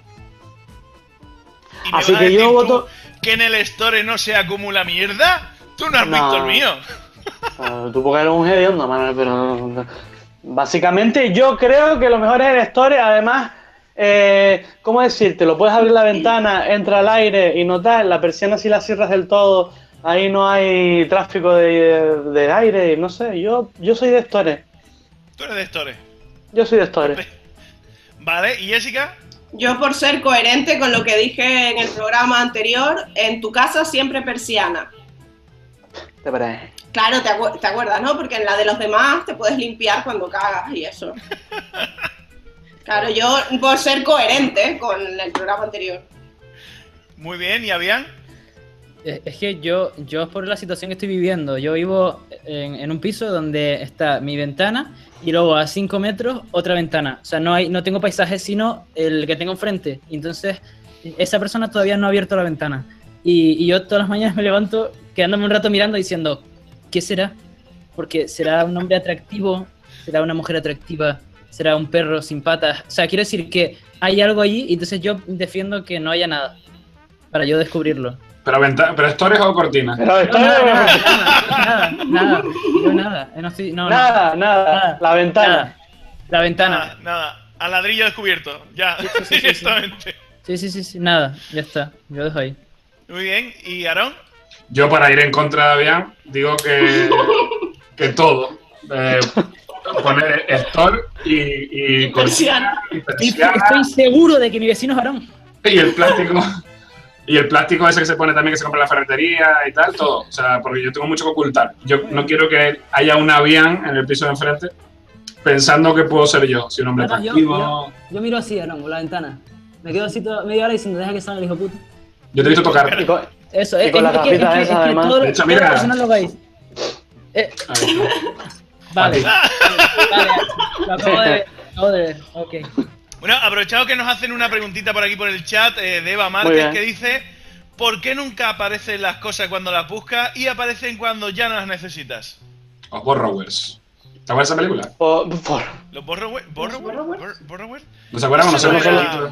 ¿Y me Así vas que yo decir voto- que en el Store no se acumula mierda? Tú no has visto el mío. Uh, tú porque eres un hediondo, Manuel, pero... Básicamente yo creo que lo mejor es el store, además... Eh, ¿Cómo decirte? Lo puedes abrir la ventana, entra al aire y no tal, la persiana si la cierras del todo, ahí no hay tráfico de, de aire, no sé, yo, yo soy de Store. Tú eres de Store. Yo soy de Store. Vale, ¿y Jessica? Yo por ser coherente con lo que dije en el programa anterior, en tu casa siempre persiana. ¿Te parece? Claro, te, acu- te acuerdas, ¿no? Porque en la de los demás te puedes limpiar cuando cagas y eso. Claro, yo por ser coherente con el programa anterior. Muy bien, ¿y Avian? Es es que yo, yo por la situación que estoy viviendo, yo vivo en, en un piso donde está mi ventana y luego a 5 metros otra ventana. O sea, no, hay, no tengo paisaje sino el que tengo enfrente. Entonces esa persona todavía no ha abierto la ventana. Y, y yo todas las mañanas me levanto quedándome un rato mirando diciendo, ¿qué será? Porque será un hombre atractivo, será una mujer atractiva, será un perro sin patas. O sea, quiero decir que hay algo allí y entonces yo defiendo que no haya nada para yo descubrirlo. ¿Pero, venta- pero stores o cortinas? Pero No, nada, nada, nada, nada, yo nada, no estoy- no, no, Nada, nada, nada, la ventana. nada. La ventana. Nada, nada. Al ladrillo descubierto. Ya, Sí, sí, sí, sí, sí. directamente. Sí, sí, sí, sí, nada, ya está, yo dejo ahí. Muy bien, ¿y Aarón? Yo, para ir en contra de Avian, digo que, que todo. Eh, poner store y, y cortina y Estoy, persiana estoy seguro de que mi vecino es Aarón. y el plástico. Y el plástico ese que se pone también, que se compra en la ferretería y tal, todo. O sea, porque yo tengo mucho que ocultar. Yo no quiero que haya un Avian en el piso de enfrente pensando que puedo ser yo, si un hombre atractivo. yo, yo miro así, Aarón, por la ventana. Me quedo así toda media hora diciendo, deja que salga el hijo puta. Yo te he visto tocar. Y con- Eso, Y es, con es las que- es que- gafitas es que- esas, es que además. todo- De hecho, todas mira. las personas lo veis. Eh, vale, vale, lo acabo de ver, acabo de ver, ok. Bueno, aprovechado que nos hacen una preguntita por aquí por el chat eh, de Eva Márquez que dice ¿Por qué nunca aparecen las cosas cuando las buscas y aparecen cuando ya no las necesitas? Los Borrowers. ¿Te acuerdas de esa película? por- por- ¿Los borrower? ¿Borrower? borrowers? Bor- ¿Borrower? ¿No se acuerdan? No sé.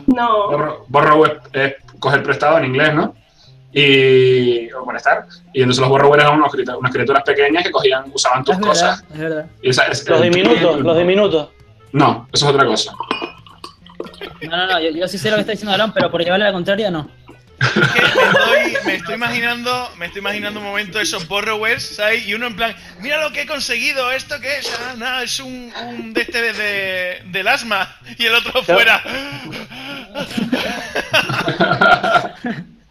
No. Es coger prestado en inglés, ¿no? Y. o prestar. Y entonces los borrowers eran unos unas criaturas pequeñas que cogían, usaban tus Es cosas. verdad, es verdad. Y esa es- los el- diminutos, los diminutos. No, eso es otra cosa. No, no, no, yo, yo sí sé lo que está diciendo Aarón, pero por llevarle la contraria, no. Es que me estoy, me estoy imaginando, me estoy imaginando un momento esos borrowers, ¿sabes? Y uno en plan, mira lo que he conseguido, ¿esto qué es? Ah, nada, es un, un de este de, de- del asma. Y el otro fuera.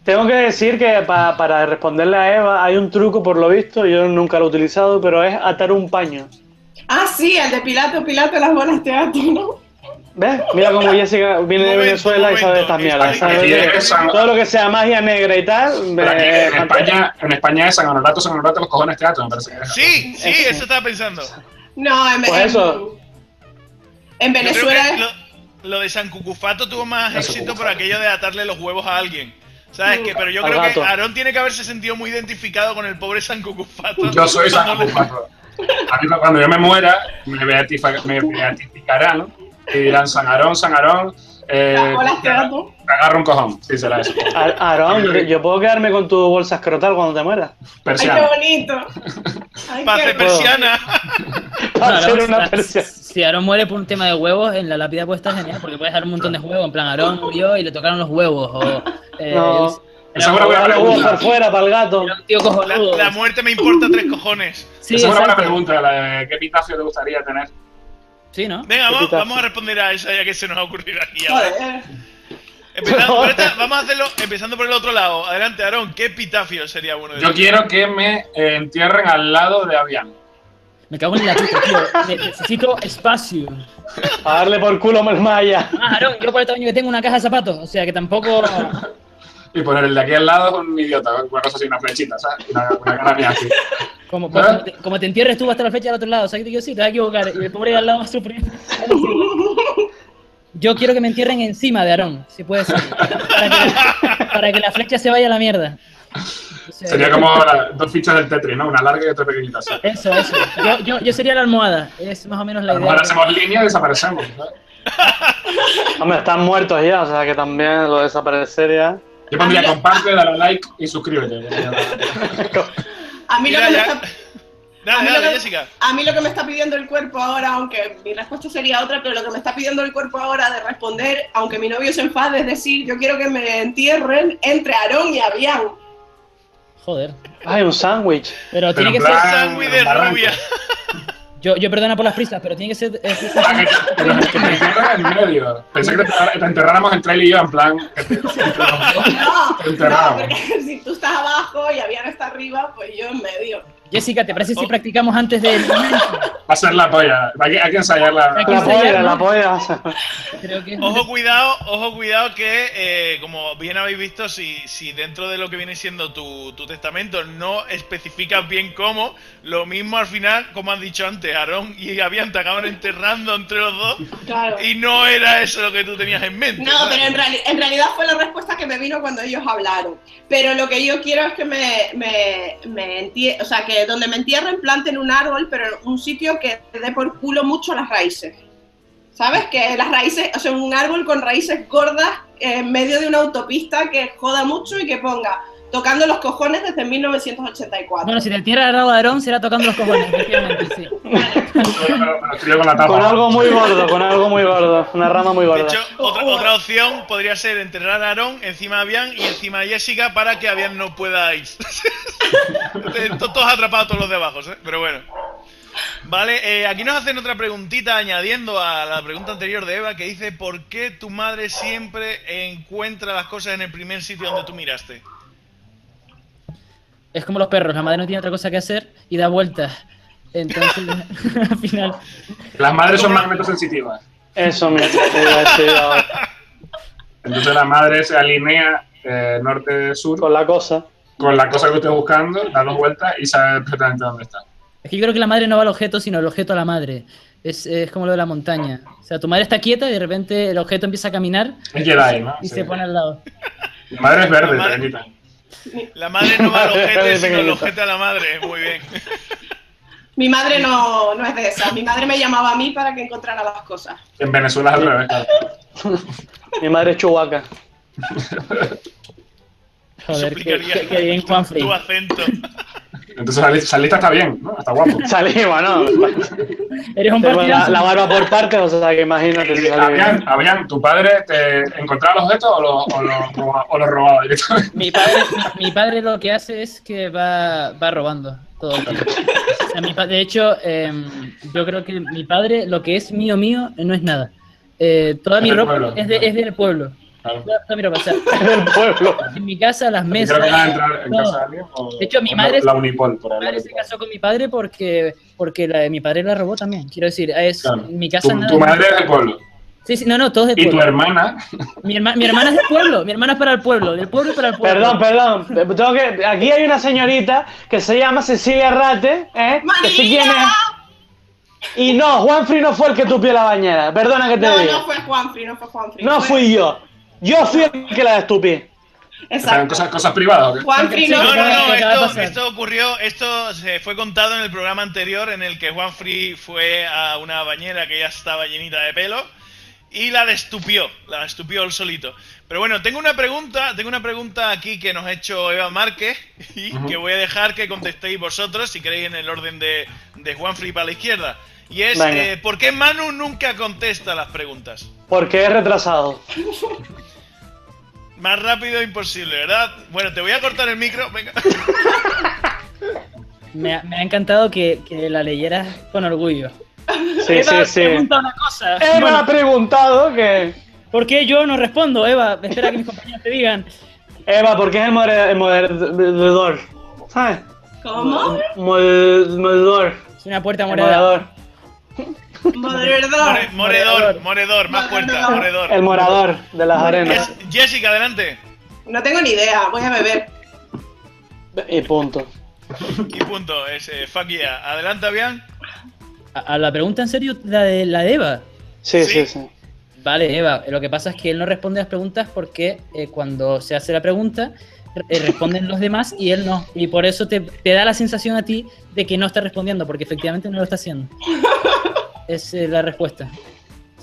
Tengo que decir que pa- para responderle a Eva hay un truco por lo visto, yo nunca lo he utilizado, pero es atar un paño. Ah, sí, el de Pilato, Pilato, las bolas teatro, ¿no? ¿Ves? Mira cómo Jessica viene de Momento, Venezuela y sabe de estas mierdas. es- todo lo que sea magia negra y tal. Aquí en España, en España es San Honorato, San Honorato, los cojones teatro, me parece que es. Sí, sí, eso estaba pensando. No, en, Pues en- eso. en Venezuela lo, lo de San Cucufato tuvo más éxito por aquello de atarle los huevos a alguien. ¿Sabes qué? Pero yo Al creo que. Aarón tiene que haberse sentido muy identificado con el pobre San Cucufato. Yo soy San Cucufato. A mí cuando yo me muera, me, beatificarán y dirán San Arón, San Arón. Eh, te agarro un cojón, sí, será eso. Aarón, yo, yo puedo quedarme con tu bolsa escrotal cuando te mueras. Ay, qué Persiana. bonito. Ay, Para qué hacer persiana. Para hacer Aarón, una si- persiana. Si Aarón muere por un tema de huevos, en la lápida puede estar genial, porque puedes dar un montón de juegos. En plan, Aarón murió y le tocaron los huevos. O, eh, No. él- Esa era, es una buena por pregunta. fuera para el gato. tío La, muerte me importa tres cojones. Sí, Esa es una buena pregunta, la de qué epitafio te gustaría tener. Sí, ¿no? Venga, vamos, a responder a esa ya que se nos ha ocurrido aquí. ahora. Joder. Empezando por esta- vamos a hacerlo empezando por el otro lado. Adelante, Aarón, ¿qué epitafio sería bueno de Yo quiero que me eh, entierren al lado de Avian. Me cago en la puta, tío. Ne- Necesito espacio. A darle por culo más malla. Ah, Aarón, yo por el tamaño que tengo una caja de zapatos. O sea que tampoco. Y poner el de aquí al lado es un idiota, una cosa así, una flechita, ¿sabes? Una, una cara mía así. Como, pues, como, te, como te entierres tú hasta la flecha del otro lado. O sea que te digo, sí, te vas a equivocar. Y el pobre de al lado va a sufrir. Yo quiero que me entierren encima de Aarón, si puede ser. Para que, la, para que la flecha se vaya a la mierda. O sea, Sería como dos fichas del Tetris, ¿no? Una larga y otra pequeñita. así. Eso, eso. Yo, yo, yo sería la almohada. Es más o menos A la lo idea. mejor hacemos línea y desaparecemos. ¿sabes? Hombre, están muertos ya, o sea que también lo de desaparecer ya. Yo pondría comparte, dale a like y suscríbete. A mí, lo que me está, Dale, a mí lo dale, que- Jessica. a mí lo que me está pidiendo el cuerpo ahora, aunque mi respuesta sería otra, pero lo que me está pidiendo el cuerpo ahora de responder, aunque mi novio se enfade, es decir, yo quiero que me entierren entre Aarón y Avián. Joder. Ay, un sándwich. Pero, Pero tiene que en ser. plan- Sándwich de rubia. Yo, yo perdona por las prisas, pero tiene que ser. eh, Ah, que, nos entierran en medio. Pensé que te, te enterráramos entre él y yo, en plan. que te- No, te no, enterramos. porque si tú estás abajo y Avián está arriba, pues yo en medio. Jessica, ¿te parece si Oh. practicamos antes momento? Va a ser la polla. Hay que, hay que ensayarla. Hay que La ensayar, polla, ¿no? la polla. Creo que. Ojo cuidado, ojo cuidado que, eh, como bien habéis visto, si, si dentro de lo que viene siendo tu, tu testamento no especificas bien cómo, lo mismo al final, como has dicho antes, Aarón y Avian te acaban enterrando entre los dos Claro. y no era eso lo que tú tenías en mente. No, ¿sabes? pero en, reali- en realidad fue la respuesta que me vino cuando ellos hablaron. Pero lo que yo quiero es que me, me, me o sea, que donde me entierren planten un árbol, pero en un sitio que dé por culo mucho las raíces. ¿Sabes? Que las raíces, o sea, un árbol con raíces gordas en medio de una autopista que joda mucho y que ponga tocando los cojones desde 1984. Bueno, si te lado de Aarón, será tocando los cojones, efectivamente, sí. Con algo muy gordo, con algo muy gordo. Una rama muy De gorda. hecho, otra, otra opción podría ser enterrar a Aarón encima de Avian y encima de Jessica para que Avian no pueda ir. Todos atrapados todos los de abajo, ¿eh? Pero bueno. Vale, eh, aquí nos hacen otra preguntita añadiendo a la pregunta anterior de Eva que dice ¿Por qué tu madre siempre encuentra las cosas en el primer sitio donde tú miraste? Es como los perros, la madre no tiene otra cosa que hacer y da vueltas. Entonces, al final. Las madres son magnetosensitivas. Eso me. Entonces la madre se alinea eh, norte-sur Con la cosa. con la cosa que esté buscando, da dos vueltas y sabe perfectamente dónde está. Es que yo creo que la madre no va al objeto, sino el objeto a la madre. Es, es como lo de la montaña. O sea, tu madre está quieta y de repente el objeto empieza a caminar Es Jedi, ¿no? y Sí. se pone al lado. La madre es verde, La madre-. La madre no va al ojete, sino el ojete a la madre. Muy bien. Mi madre no, no es de esas. Mi madre me llamaba a mí para que encontrara las cosas. En Venezuela es al revés. Mi madre es chubaca. Joder, qué, bien, Juanfrey. Tu acento. Entonces lista está bien, ¿no? Está guapo. Salimos, ¿no? Eres un la, partidazo. la barba por partes, o sea que imagínate si Eh, bien. Avian, Avian, ¿tu padre te encontraba los objetos o los o lo, roba- o los robaba directamente? Mi padre, mi, mi padre lo que hace es que va, va robando todo el tiempo. O sea, mi pa- de hecho, em, yo creo que mi padre, lo que es mío mío, no es nada. Eh, toda Es mi ropa pueblo. es, de- es del pueblo. Claro. Toda, toda mi ropa, o sea, del pueblo. en mi casa, las ¿Creo mesas. que entrar en todo. casa de alguien? O, De hecho, mi madre- La Unipol, por Mi de se casó con mi padre porque, porque la de mi padre la robó también. Quiero decir, es Claro. mi casa. Tu, nada- tu madre es del pueblo. Sí, sí, no, no, todos del Y tu pueblo. hermana, Mi, herma- mi hermana es del pueblo, mi hermana es para el pueblo, del pueblo y para el pueblo. Perdón, perdón. Tengo que, aquí hay una señorita que se llama Cecilia Rate, ¿eh? Que sí quién es. Y no, Juanfrey no fue el que tupió la bañera. Perdona que te No, diga. no fue Juanfrey, no fue Juanfrey. No fue- fui yo. Yo fui el que la estupí. ¿están Exacto. cosas, cosas privadas no, No, no, esto, ocurrió, esto se fue contado en el programa anterior en el que Juan Free fue a una bañera que ya estaba llenita de pelo y la destupió, la destupió él solito. Pero bueno, tengo una pregunta, tengo una pregunta aquí que nos ha hecho Eva Márquez y que voy a dejar que contestéis vosotros si queréis en el orden de, de Juan Free para la izquierda. Y es, eh, ¿por qué Manu nunca contesta las preguntas? Porque es retrasado. Más rápido imposible, ¿verdad? Bueno, te voy a cortar el micro, venga. Me, ha- me ha encantado que, que la leyeras con orgullo. Sí, Eva, sí, sí. pregunta una cosa. Eva Bueno, ha preguntado que. ¿Por qué yo no respondo, Eva? Espera que mis compañeros te digan. Eva, porque es el el moderador. ¿Sabes? ¿Cómo? Mod- Moderador. Es una puerta El morada. moderador. Moderador. More- moredor, moredor, más puerta, moredor. El morador de las arenas. Jessica, adelante. No tengo ni idea, voy a beber. Y punto. Y punto, es eh, fuck yeah. Adelante, Avian. A, a la pregunta en serio, la de, la de Eva. Sí, Sí. sí, sí. Vale, Eva, lo que pasa es que él no responde las preguntas porque eh, cuando se hace la pregunta eh, responden los demás y él no. Y por eso te, te da la sensación a ti de que no está respondiendo, porque efectivamente no lo está haciendo. Es eh, la respuesta.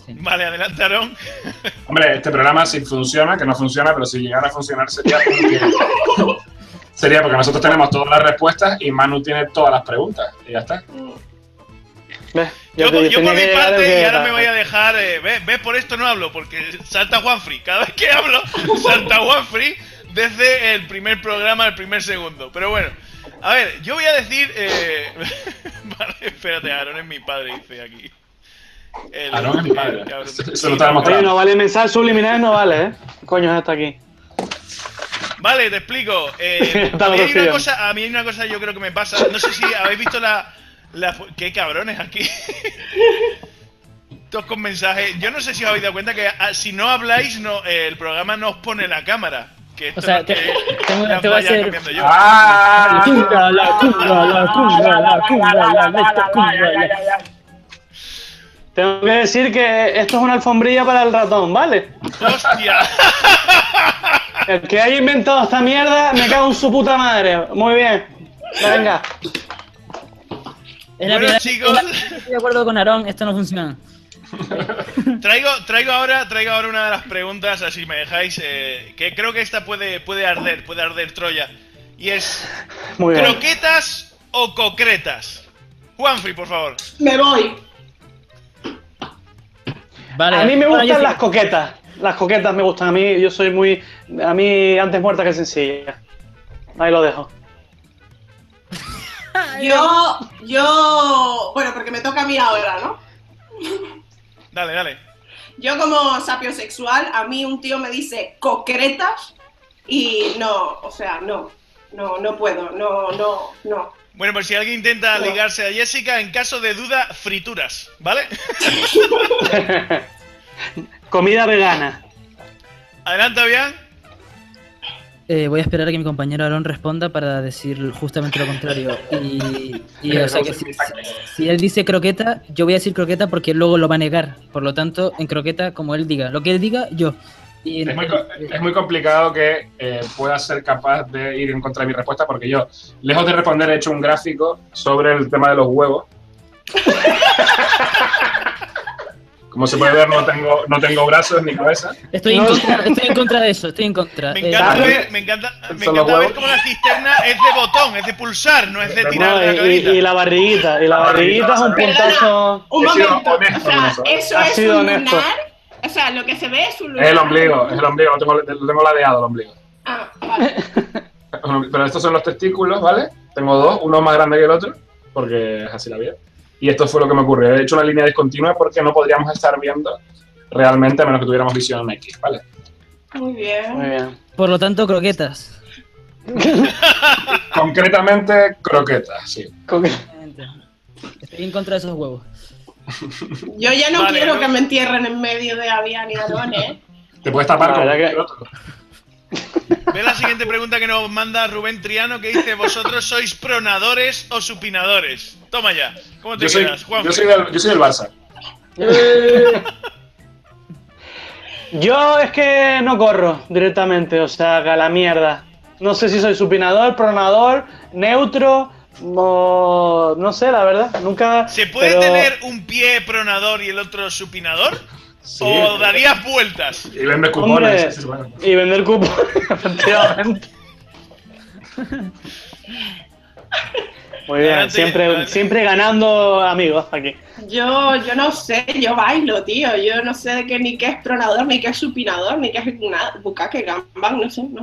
Sí. Vale, adelante, Aaron. Hombre, este programa si funciona, que no funciona, pero si llegara a funcionar sería porque, sería porque nosotros tenemos todas las respuestas y Manu tiene todas las preguntas. Y ya está. Yo, te- yo por mi parte, y ahora me voy a dejar. eh, ¿ves? ¿Ves? Por esto no hablo, porque salta Juanfrey. Cada vez que hablo, salta Juanfrey desde el primer programa al primer segundo. Pero bueno, a ver, yo voy a decir. eh, vale, espérate, Aaron es mi padre, dice aquí. El- Aaron es mi padre. el Sí, lo está demostrado. Oye, no vale mensajes subliminales, no vale, ¿eh? ¿Qué coño es esto aquí? Vale, te explico. Eh, a, mí hay una cosa, a mí hay una cosa yo creo que me pasa. No sé si habéis visto la. la qué cabrones aquí. Todos con mensajes. Yo no sé si os habéis dado cuenta que ah, si no habláis, no, eh, el programa no os pone la cámara. Que O sea, te- las te voy a hacer-. ¡Ah! La cunga, la cunga, la cunga, la cunga, la neta cunga, la- Tengo que decir que esto es una alfombrilla para el ratón, ¿vale? ¡Hostia! El que haya inventado esta mierda, me cago en su puta madre. Muy bien. Venga. Bueno, chicos. Estoy de acuerdo con Aarón, esto no funciona. Traigo, traigo ahora, traigo ahora una de las preguntas, así me dejáis, eh, que creo que esta puede, puede arder, puede arder Troya. Y es Muy bien. ¿croquetas o concretas? Juanfrey, por favor. Me voy. Vale. A mí me gustan sí- las coquetas. Las coquetas me gustan. A mí, yo soy muy. A mí, antes muerta que sencilla. Ahí lo dejo. Yo, yo, bueno, porque me toca a mí ahora, ¿no? Dale, dale. Yo como sapiosexual, a mí un tío me dice concretas y no, o sea, no, no, no puedo, no, no, no. Bueno, pues si alguien intenta ligarse a Jessica, en caso de duda, frituras, ¿vale? Comida vegana. Adelante, Avian. Eh, voy a esperar a que mi compañero Aarón responda para decir justamente lo contrario. Y, y, o sea que si, si él dice croqueta, yo voy a decir croqueta porque él luego lo va a negar. Por lo tanto, en croqueta, como él diga. Lo que él diga, yo. Y Es muy, co- es muy complicado que eh, pueda ser capaz de ir en contra de mi respuesta porque yo, lejos de responder, he hecho un gráfico sobre el tema de los huevos. Como se puede ver, no tengo, no tengo brazos ni cabeza. estoy, en contra, estoy en contra de eso, estoy en contra. Me Eh, encanta ¿sabes? ver, me encanta, me Son encanta los ver huevos. cómo la cisterna es de botón, es de pulsar, no es de tirar No, de la y, cabeza. y- y la barriguita. Y la La barriguita es un puntazo. Un momento, honesto o sea, eso, ¿eh? es sido un honesto. lunar, o sea, lo que se ve es un lunar. Es el ombligo, es el ombligo, lo tengo, lo tengo ladeado el ombligo. Ah, vale. Pero estos son los testículos, ¿vale? Tengo dos, uno más grande que el otro, porque es así la vida. Y esto fue lo que me ocurrió. He hecho una línea discontinua porque no podríamos estar viendo realmente a menos que tuviéramos visión X, ¿vale? Muy bien. Muy bien. Por lo tanto, croquetas. Concretamente, croquetas, sí. Coque- Estoy en contra de esos huevos. Yo ya no Vale, quiero ¿no? que me entierren en medio de Avian y Aarón, ¿eh? Te puedes tapar La con que- otro. Ve la siguiente pregunta que nos manda Rubén Triano que dice, ¿vosotros sois pronadores o supinadores? Toma ya. ¿Cómo te Yo soy, quedas, Juan? yo, soy del, yo soy del Barça. Yo es que no corro directamente, o sea, a la mierda. No sé si soy supinador, pronador, neutro, o no sé, la verdad. Nunca. ¿Se puede pero- tener un pie pronador y el otro supinador? Sí. ¿O darías vueltas? Y vende Hombre, cupones. bueno. y vender cupos, efectivamente. Muy bien, Adelante, siempre, adelante. siempre ganando amigos aquí. Yo, yo no sé, yo bailo, tío. Yo no sé de qué, ni qué es pronador, ni qué es supinador, ni qué es nada. Bucaque, gambang, no sé. No.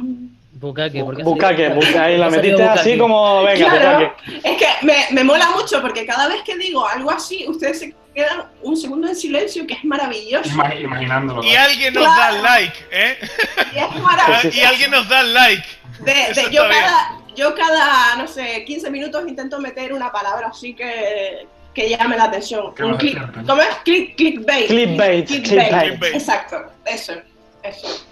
Bucaque, porque Bucaque, bucaque, la metiste así como, venga, Claro, bucaque. es que me, me mola mucho porque cada vez que digo algo así, ustedes se quedan un segundo en silencio, que es maravilloso. Ima- Imaginándolo. Y alguien nos da Claro. like, ¿eh? Y es maravilloso. Y alguien nos da like. De, de- yo, cada, yo cada, no sé, 15 minutos intento meter una palabra así que, que llame la atención. ¿Qué Un click? ¿Cómo es? Click, clickbait. Clickbait, clickbait. Exacto, eso, eso.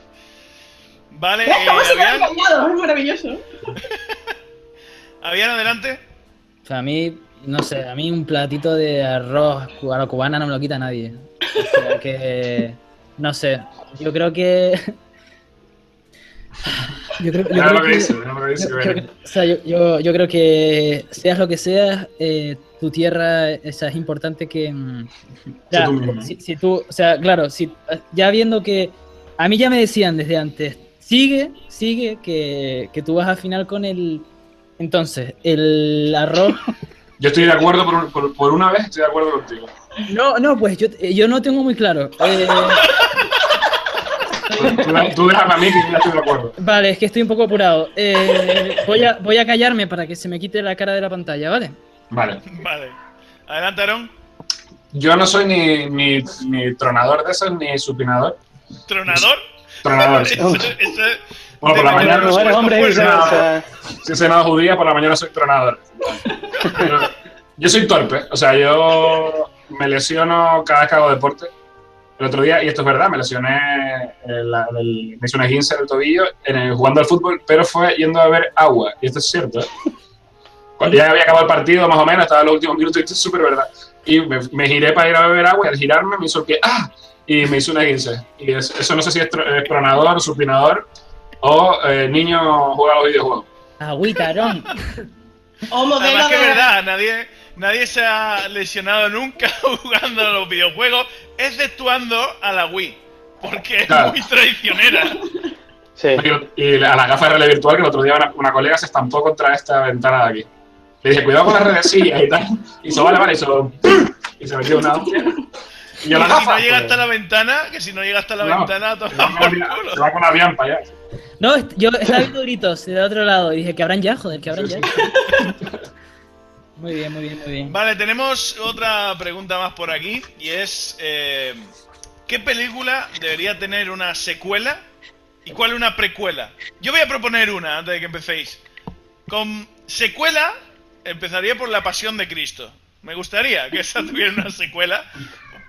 Vale, ¿Ves eh, cómo se queda Avian, callado? Es maravilloso. Avian, adelante. O sea, a mí, no sé, a mí un platito de arroz cu- a la cubana no me lo quita nadie. O sea, que. No sé, yo creo que. Yo creo, yo creo lo que que- dice, mira lo que dice. yo que creo viene. que- o sea, yo, yo, yo creo que seas lo que seas, eh, tu tierra esa, es importante que... mm, ya, tú si, si tú, o sea, claro, si, ya viendo que... A mí ya me decían desde antes, sigue, sigue, que, que tú vas al final con el... Entonces, el arroz... Yo estoy de acuerdo, por, por, por una vez estoy de acuerdo contigo. No, no, pues yo, yo no tengo muy claro. Eh, Tú, tú déjame a mí que yo ya estoy de acuerdo. vale, es que estoy un poco apurado. Eh, voy, a, voy a callarme para que se me quite la cara de la pantalla, ¿vale? Vale. Vale. Adelante, Aaron. Yo no soy ni, ni, ni tronador de esos, ni supinador. ¿Tronador? Tronador. sí. Eso- eso- Bueno, por la mañana No eres hombre viceversa. Si soy nada judía, por la mañana soy tronador. Yo soy torpe, o sea, yo me lesiono cada vez que hago deporte. El otro día, y esto es verdad, me lesioné, eh, del- me hice una 15 del tobillo en el- jugando al fútbol, pero fue yendo a ver agua, y esto es cierto. ¿eh? Cuando ya había acabado el partido, más o menos, estaba en los últimos minutos, y esto es súper verdad. Y me, me giré para ir a beber agua, y al girarme me hizo que ¡ah! Y me hizo una 15. Y es- eso no sé si es, pronador, supinador o eh, niño juega a los videojuegos. Agüita. O modelo Además que es verdad, nadie, nadie se ha lesionado nunca jugando a los videojuegos, exceptuando a la Wii, porque es muy traicionera. Sí. Y a la gafa de realidad virtual, que el otro día una, una colega se estampó contra esta ventana de aquí. Le dije, cuidado con las redesillas y tal. Y hizo, vale, vale, hizo. Y se metió una hostia. Y yo la Que si no llega pues, hasta la ventana, que si no llega hasta la no, ventana, se va toma con por la- culo. Se va con la viampa ya. No, yo estaba viendo gritos de otro lado y dije que habrán ya, joder, que habrán Sí, ya. Muy bien, muy bien, muy bien. Vale, tenemos otra pregunta más por aquí y es eh, ¿qué película debería tener una secuela y cuál una precuela? Yo voy a proponer una antes de que empecéis. Con secuela empezaría por La Pasión de Cristo. Me gustaría que esa tuviera una secuela,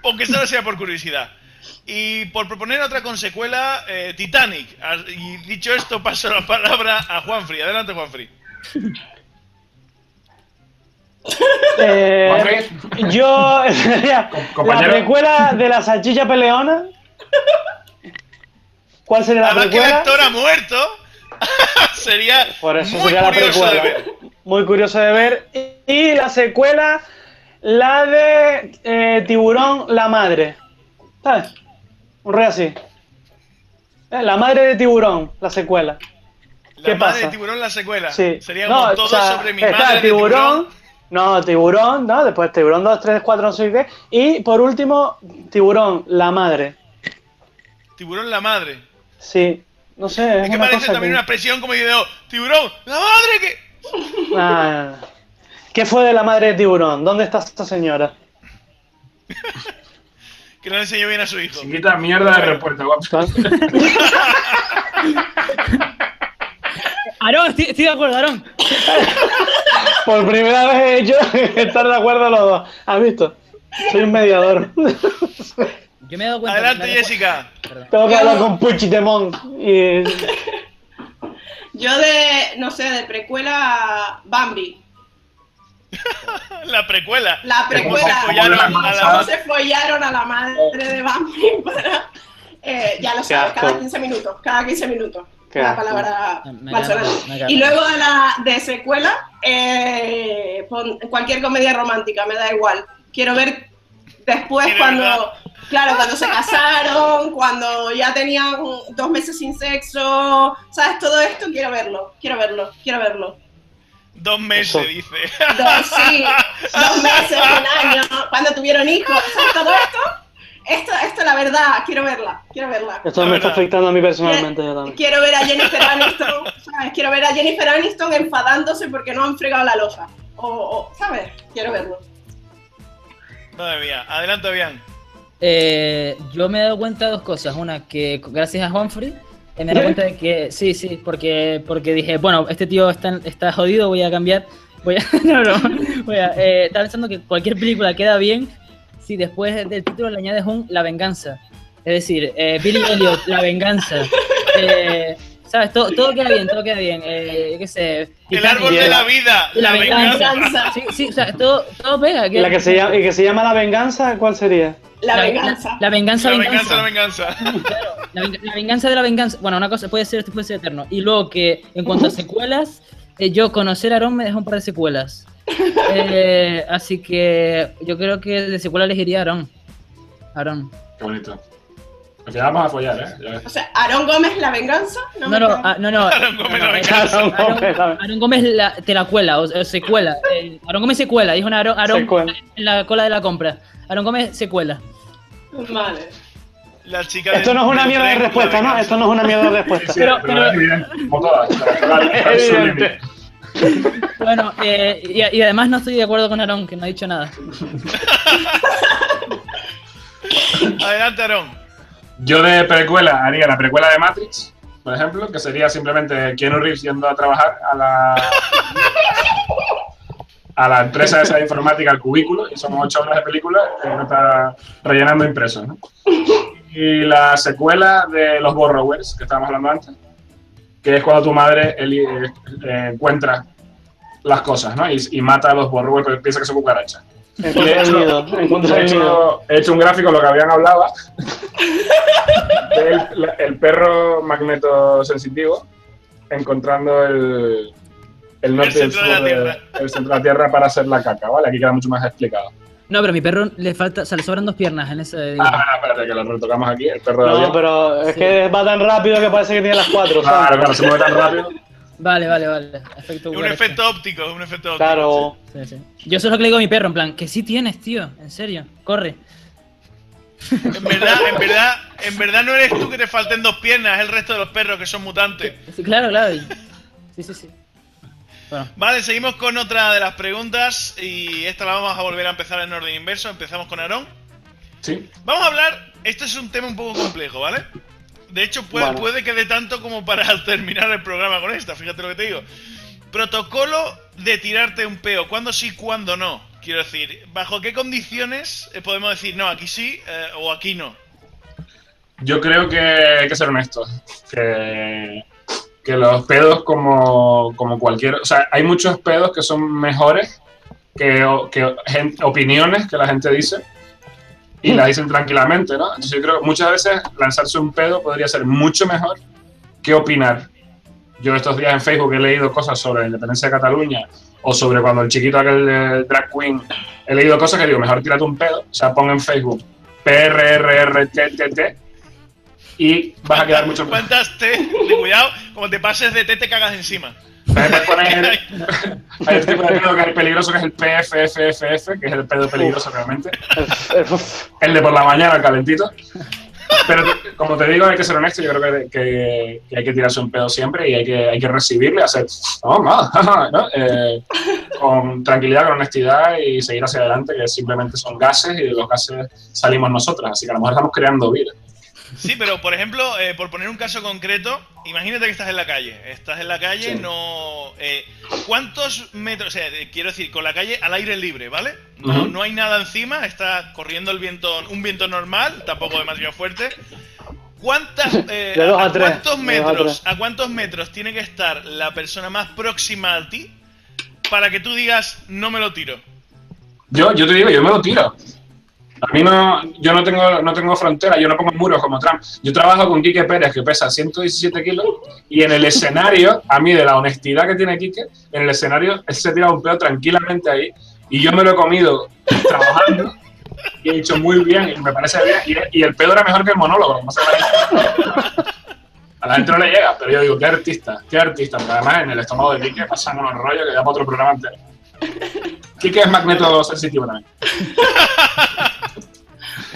aunque solo sea por curiosidad. Y por proponer otra con secuela, eh, Titanic. Y dicho esto, paso la palabra a Juanfrey. Adelante, Juanfrey. Eh, yo la precuela de la salchicha peleona. ¿Cuál sería la Además que el precuela? actor ha muerto, sería Por eso muy sería la curioso de precuela. ver. Muy curioso de ver. Y la secuela, la de eh, Tiburón, la madre. ¿Sabes? Un rey así. Eh, La madre de Tiburón, la secuela. La ¿Qué madre pasa? de tiburón la secuela. Sí. Sería No, como o todo sea, sobre mi está madre de tiburón, No, tiburón, ¿no? Después tiburón 2, 3, 4, no sé qué. Y por último, tiburón, la madre. Tiburón la madre. Sí. No sé, es, Es que parece también que... una expresión como video. Tiburón, la madre que. Ah. ¿Qué fue de la madre de tiburón? ¿Dónde está esta señora? Que no le enseñó bien a su hijo. Chiquita mierda de respuesta, guapo. Aarón, estoy, estoy de acuerdo, Aarón. Por primera vez he hecho estar de acuerdo los dos. ¿Has visto? Soy un mediador. Yo me he dado cuenta. Adelante, Jessica. Perdón. Tengo que hablar con Puigdemont. Y... Yo de, no sé, de precuela Bambi. La precuela. La se precuela. follaron a la ¿Cómo se follaron a la madre de Bambi para... Eh, ya lo sabes, cada asco. 15 minutos. Cada 15 minutos. Qué la palabra malsonante. Y luego de, la, de secuela, eh, pon cualquier comedia romántica, me da igual. Quiero ver después Sí, cuando, verdad. claro, cuando se casaron, cuando ya tenían dos meses sin sexo, ¿sabes? Todo esto quiero verlo, quiero verlo, quiero verlo. Dos meses, Eso. dice. Dos, sí, dos meses, un año, cuando tuvieron hijos, ¿sabes? Todo esto, esto, esto la verdad, quiero verla, quiero verla. Esto La me está afectando a mí personalmente yo también. Quiero ver a Jennifer Aniston, ¿sabes? Quiero ver a Jennifer Aniston enfadándose porque no han fregado la losa. O, o, ¿sabes? Quiero verlo. Madre mía. Adelante, Bian. Eh, yo me he dado cuenta de dos cosas. Una, que gracias a Humphrey, eh, me dado cuenta de que sí, sí, porque, porque dije, bueno, este tío está, está jodido, voy a cambiar. Voy a, no, no, voy a, eh, estaba pensando que cualquier película queda bien si después del título le añades un La venganza. Es decir, eh, Billy Elliot, La venganza. Eh, ¿Sabes? Todo, todo queda bien, todo queda bien. Eh, qué sé. El árbol de la vida. La La venganza. venganza. Sí, sí, o sea, todo, todo pega. ¿Y la que se llama, y que se llama La Venganza, ¿cuál sería? La, venganza. La, venganza, La venganza. venganza, la venganza. Claro, la, ven- la venganza de la venganza. Bueno, una cosa puede ser, esto puede ser eterno. Y luego que en cuanto a secuelas, eh, yo conocer a Aaron me dejó un par de secuelas. Eh, así que yo creo que de secuela elegiría a Aaron. Aaron. Qué bonito. Al final vamos a follar, ¿eh? O sea, Aarón Gómez, la venganza. No, No, no, ah, no, no. Aaron Gómez, la venganza. Aaron- Aaron Gómez, la- Aaron Gómez la- te la cuela, o, o se cuela. Eh, Aaron Gómez se cuela, dijo una Aaron, Aaron Se cuela. en la cola de la compra. Aaron Gómez se cuela. Vale. La chica Esto no es una mierda de respuesta, ¿no? Esto no es una mierda de respuesta. Sí, Pero- pero, como todas. Bueno, eh, y, y además no estoy de acuerdo con Aaron, que no ha dicho nada. Adelante, Aarón. Yo de precuela haría la precuela de Matrix, por ejemplo, que sería simplemente Keanu Reeves yendo a trabajar a la a la empresa esa informática, al cubículo, y somos ocho horas de película, y uno está rellenando impresos, ¿no? Y la secuela de los Borrowers, que estábamos hablando antes, que es cuando tu madre eh, encuentra las cosas, ¿no? Y, y mata a los Borrowers porque piensa que son cucarachas. Encuentra el nido. Encuentra He el nido. hecho, he hecho un gráfico, lo que habían hablado, del el perro magnetosensitivo encontrando el, el norte y el centro sur de la de- Tierra. el centro de la Tierra para hacer la caca, ¿vale? Aquí queda mucho más explicado. No, pero a mi perro le falta, o sea, le sobran dos piernas en ese. Ah, espera, espérate, que lo retocamos aquí, el perro de No, avión. pero es Sí. que va tan rápido que parece que tiene las cuatro, Claro, claro, se mueve tan rápido. Vale, vale, vale. Efecto Es un efecto óptico, un efecto óptico. Claro. Sí, sí. Yo eso es lo que le digo a mi perro, en plan, que sí tienes, tío, en serio, corre. En verdad, en verdad, en verdad no eres tú que te falten dos piernas, es el resto de los perros que son mutantes. Sí, claro, claro. Sí, sí, sí. Bueno, Vale, seguimos con otra de las preguntas y esta la vamos a volver a empezar en orden inverso. Empezamos con Aarón. Sí. Vamos a hablar, esto es un tema un poco complejo, ¿vale? De hecho, puede, Bueno. puede que dé tanto como para terminar el programa con esta, fíjate lo que te digo. Protocolo de tirarte un peo, ¿cuándo sí, cuándo no? Quiero decir, ¿bajo qué condiciones eh, podemos decir, no, aquí sí eh, o aquí no? Yo creo que hay que ser honestos. Que, que los pedos, como, como cualquier. O sea, hay muchos pedos que son mejores que, que opiniones que la gente dice y las dicen tranquilamente, ¿no? Entonces, yo creo que muchas veces lanzarse un pedo podría ser mucho mejor que opinar. Yo estos días en Facebook he leído cosas sobre la independencia de Cataluña o sobre cuando el chiquito aquel de drag queen, he leído cosas que digo, mejor tírate un pedo, o sea, pon en Facebook PRRRTTT y vas a quedar mucho mejor. De cuidado, como te pases de T te cagas encima. Puedes poner- Hay otro tipo de pedo que es peligroso, que es el PFFFF, que es el pedo peligroso realmente. El de por la mañana, el calentito. Pero como te digo, hay que ser honesto. Yo creo que, que- que hay que tirarse un pedo siempre y hay que, hay que recibirle, hacer "Oh, ma", ¿no? Eh, con tranquilidad, con honestidad y seguir hacia adelante, que simplemente son gases y de los gases salimos nosotros. Así que a lo mejor estamos creando vida. Sí, pero por ejemplo, eh, por poner un caso concreto, imagínate que estás en la calle. Estás en la calle, Sí. no. eh, ¿Cuántos metros? O sea, eh, quiero decir, con la calle al aire libre, ¿vale? No, no hay nada encima, está corriendo el viento, un viento normal, tampoco demasiado fuerte. ¿Cuántas, eh, De dos a a, tres, cuántos a metros, tres. a cuántos metros tiene que estar la persona más próxima a ti para que tú digas no me lo tiro? Yo, yo te digo, yo me lo tiro. A mí no, yo no tengo, no tengo frontera, yo no pongo muros como Trump. Yo trabajo con Quique Pérez, que pesa 117 kilos, y en el escenario, a mí de la honestidad que tiene Quique, en el escenario, él se tira un pedo tranquilamente ahí, y yo me lo he comido trabajando, y he dicho muy bien, y me parece bien, y, el pedo era mejor que el monólogo. A la gente no le llega, pero yo digo, qué artista, qué artista, porque además en el estómago de Quique pasan unos rollos que da para otro programa entero. Quique es magneto sensitivo también.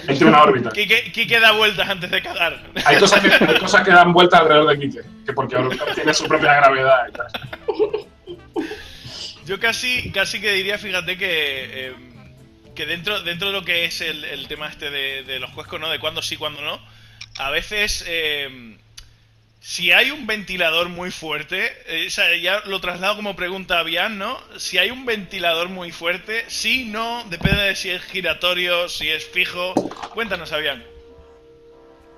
Tiene una órbita. Quique, Quique da vueltas antes de cagar. Hay cosas, que, hay cosas que dan vueltas alrededor de Quique, que porque tiene su propia gravedad y tal. Yo casi, casi que diría, fíjate que, eh, que dentro, dentro de lo que es el, el tema este de, de los juegos, ¿no? De cuándo sí, cuándo no, a veces eh, si hay un ventilador muy fuerte, eh, ya lo traslado como pregunta a Bian, ¿no? Si hay un ventilador muy fuerte, sí, no, depende de si es giratorio, si es fijo. Cuéntanos, Avian.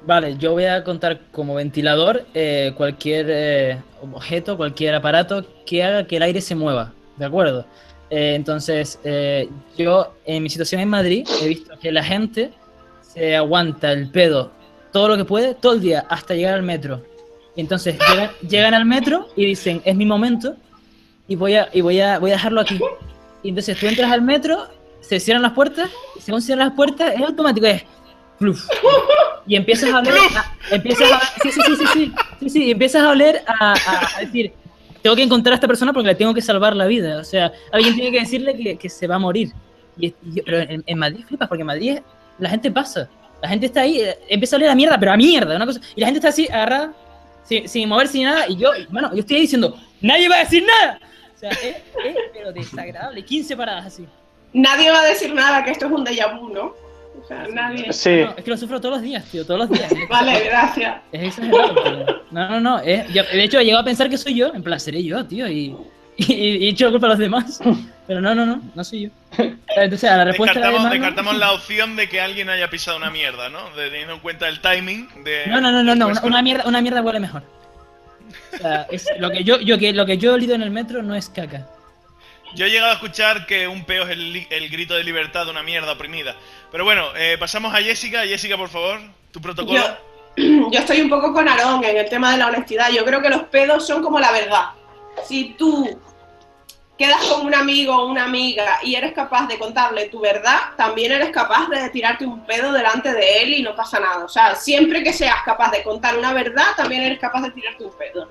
Vale, yo voy a contar como ventilador eh, cualquier eh, objeto, cualquier aparato que haga que el aire se mueva, ¿de acuerdo? Entonces, yo en mi situación en Madrid he visto que la gente se aguanta el pedo todo lo que puede, todo el día, hasta llegar al metro. Y entonces llegan, llegan al metro y dicen, es mi momento y voy a, y voy a, voy a dejarlo aquí. Y entonces tú entras al metro, se cierran las puertas, y según cierran las puertas, es automático, es Pluf. Y empiezas a oler. empiezas a, sí, sí, sí, sí, sí, sí, sí, empiezas a oler a, a- a decir, tengo que encontrar a esta persona porque le tengo que salvar la vida. O sea, alguien tiene que decirle que, que se va a morir. Y, y- pero en, en Madrid flipas, porque en Madrid la gente pasa. La gente está ahí, eh, empieza a oler a mierda, pero a mierda, una cosa. Y la gente está así, agarrada, sin, sin moverse ni nada. Y yo, bueno, yo estoy ahí diciendo, nadie va a decir nada. O sea, es, es pero desagradable. 15 paradas así. Nadie va a decir nada que esto es un déjà vu, ¿no? O sea, nadie. Sí. No, es que lo sufro todos los días, tío, todos los días. Vale, gracias. Es exagerado, pero- No, no, no. es- yo- de hecho, he llegado a pensar que soy yo. En plan, seré yo, tío. Y, y, y he hecho la culpa a los demás. Pero no, no, no. No soy yo. Entonces, a la respuesta de Descartamos, Manu- descartamos la opción de que alguien haya pisado una mierda, ¿no? De, teniendo en cuenta el timing de. No, no, no, no, no. Una, una mierda, una mierda huele mejor. O sea, es, lo, que yo, yo, que, lo que yo he olido en el metro no es caca. Yo he llegado a escuchar que un peo es el, el grito de libertad de una mierda oprimida. Pero bueno, eh, pasamos a Jessica. Jessica, por favor, tu protocolo. Yo, yo estoy un poco con Aarón en el tema de la honestidad. Yo creo que los pedos son como la verdad. Si tú quedas con un amigo o una amiga y eres capaz de contarle tu verdad, también eres capaz de tirarte un pedo delante de él y no pasa nada. O sea, siempre que seas capaz de contar una verdad, también eres capaz de tirarte un pedo.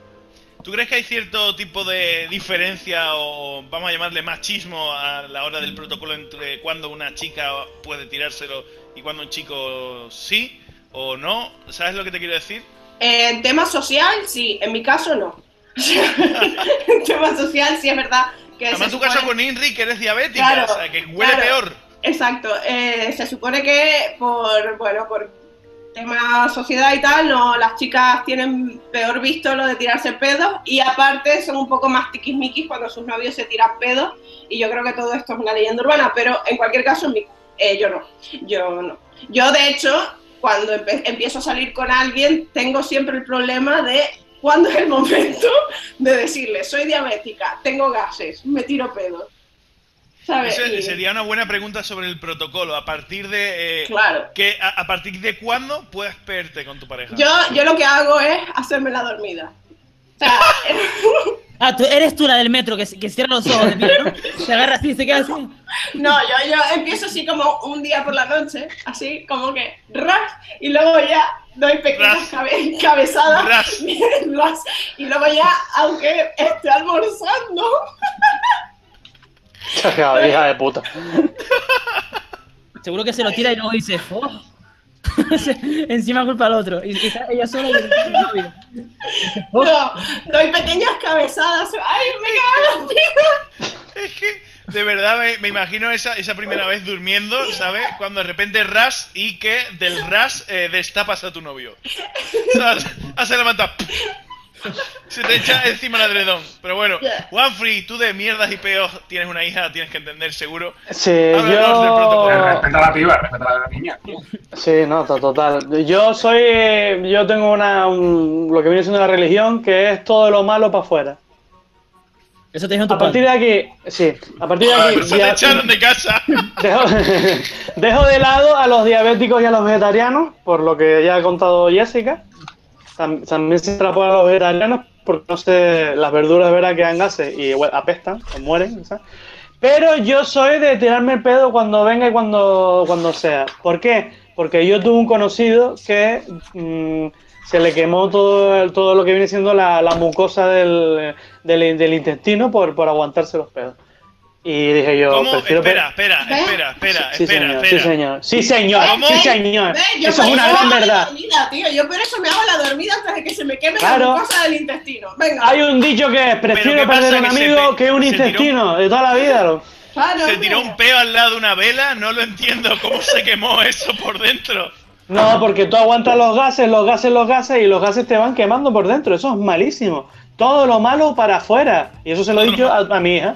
¿Tú crees que hay cierto tipo de diferencia o vamos a llamarle machismo a la hora del protocolo entre cuando una chica puede tirárselo y cuando un chico sí o no? ¿Sabes lo que te quiero decir? En tema social, sí. En mi caso, no. en tema social, sí es verdad que Además, tu caso con Inri, que eres diabética, Claro, o sea, que huele claro. peor. Exacto. eh, se supone que por, bueno, por tema sociedad y tal, no, las chicas tienen peor visto lo de tirarse pedos y aparte son un poco más tiquismiquis cuando sus novios se tiran pedos y yo creo que todo esto es una leyenda urbana, pero en cualquier caso eh, yo no, yo no. Yo de hecho, cuando empiezo a salir con alguien, tengo siempre el problema de cuándo es el momento de decirle, soy diabética, tengo gases, me tiro pedos. ¿Sabes? Eso sería una buena pregunta sobre el protocolo. A partir de. eh, Claro. que, a, a partir de cuándo puedes verte con tu pareja? Yo, yo lo que hago es hacerme la dormida. O sea, Ah, tú, eres tú la del metro que, que cierra los ojos ¿no? Se agarra así y se queda así. no, yo, yo empiezo así como un día por la noche, así como que ras, y luego ya doy pequeñas cabe- cabezadas, Ras. ras, y luego ya, aunque esté almorzando, hija de puta. Seguro que se lo tira y luego dice, "Oh". Encima culpa al otro. Y, y ella sola y el novio. Oh. no, doy pequeñas cabezadas, ¡ay, me cago en! Es que, de verdad, me, me imagino esa, esa primera vez durmiendo, ¿sabes? Cuando de repente ras y que del ras eh, destapas a tu novio. ¿Sabes? Hace la manta. Se te echa encima el adredón. Pero bueno, Yeah. Juanfrey, tú de mierdas y peos tienes una hija, tienes que entender seguro. Sí, Háblanos yo. protocolo. Respeta a la piba, respeta a la niña. tío. Sí, no, to- total. Yo soy. eh, Yo tengo una. un- lo que viene siendo una religión que es todo lo malo para afuera. Eso te dijo tu A partir padre. de aquí, sí, a partir de aquí. Por eso te echaron de casa. dejo, dejo de lado a los diabéticos y a los vegetarianos, por lo que ya ha contado Jessica. Tam- También se extrapola a los vegetarianos porque no sé, las verduras de que dan gases y apestan o mueren. Pero yo soy de tirarme el pedo cuando venga y cuando, cuando sea. ¿Por qué? Porque yo tuve un conocido que mm, se le quemó todo, todo lo que viene siendo la, la mucosa del, del, del intestino por, por aguantarse los pedos. Y dije yo, ¿Cómo? pe- Espera, espera, espera, espera, Sí, espera, señor, espera. sí, señor. Sí, señor. ¿Cómo? Sí, señor. ¿Ves? Yo Eso es una gran verdad. dormida, tío. Yo por eso me hago la dormida antes de que se me queme Claro. la mucosa del intestino. Venga. Hay un dicho que es, prefiero perder un Que se amigo que un se tiró- intestino de toda la vida. lo- Claro, Se hombre. tiró un peo al lado de una vela, no lo entiendo. ¿Cómo se quemó eso por dentro? No, porque tú aguantas los gases, los gases, los gases y los gases te van quemando por dentro. Eso es malísimo. Todo lo malo para afuera. Y eso se lo he dicho a, a mi hija.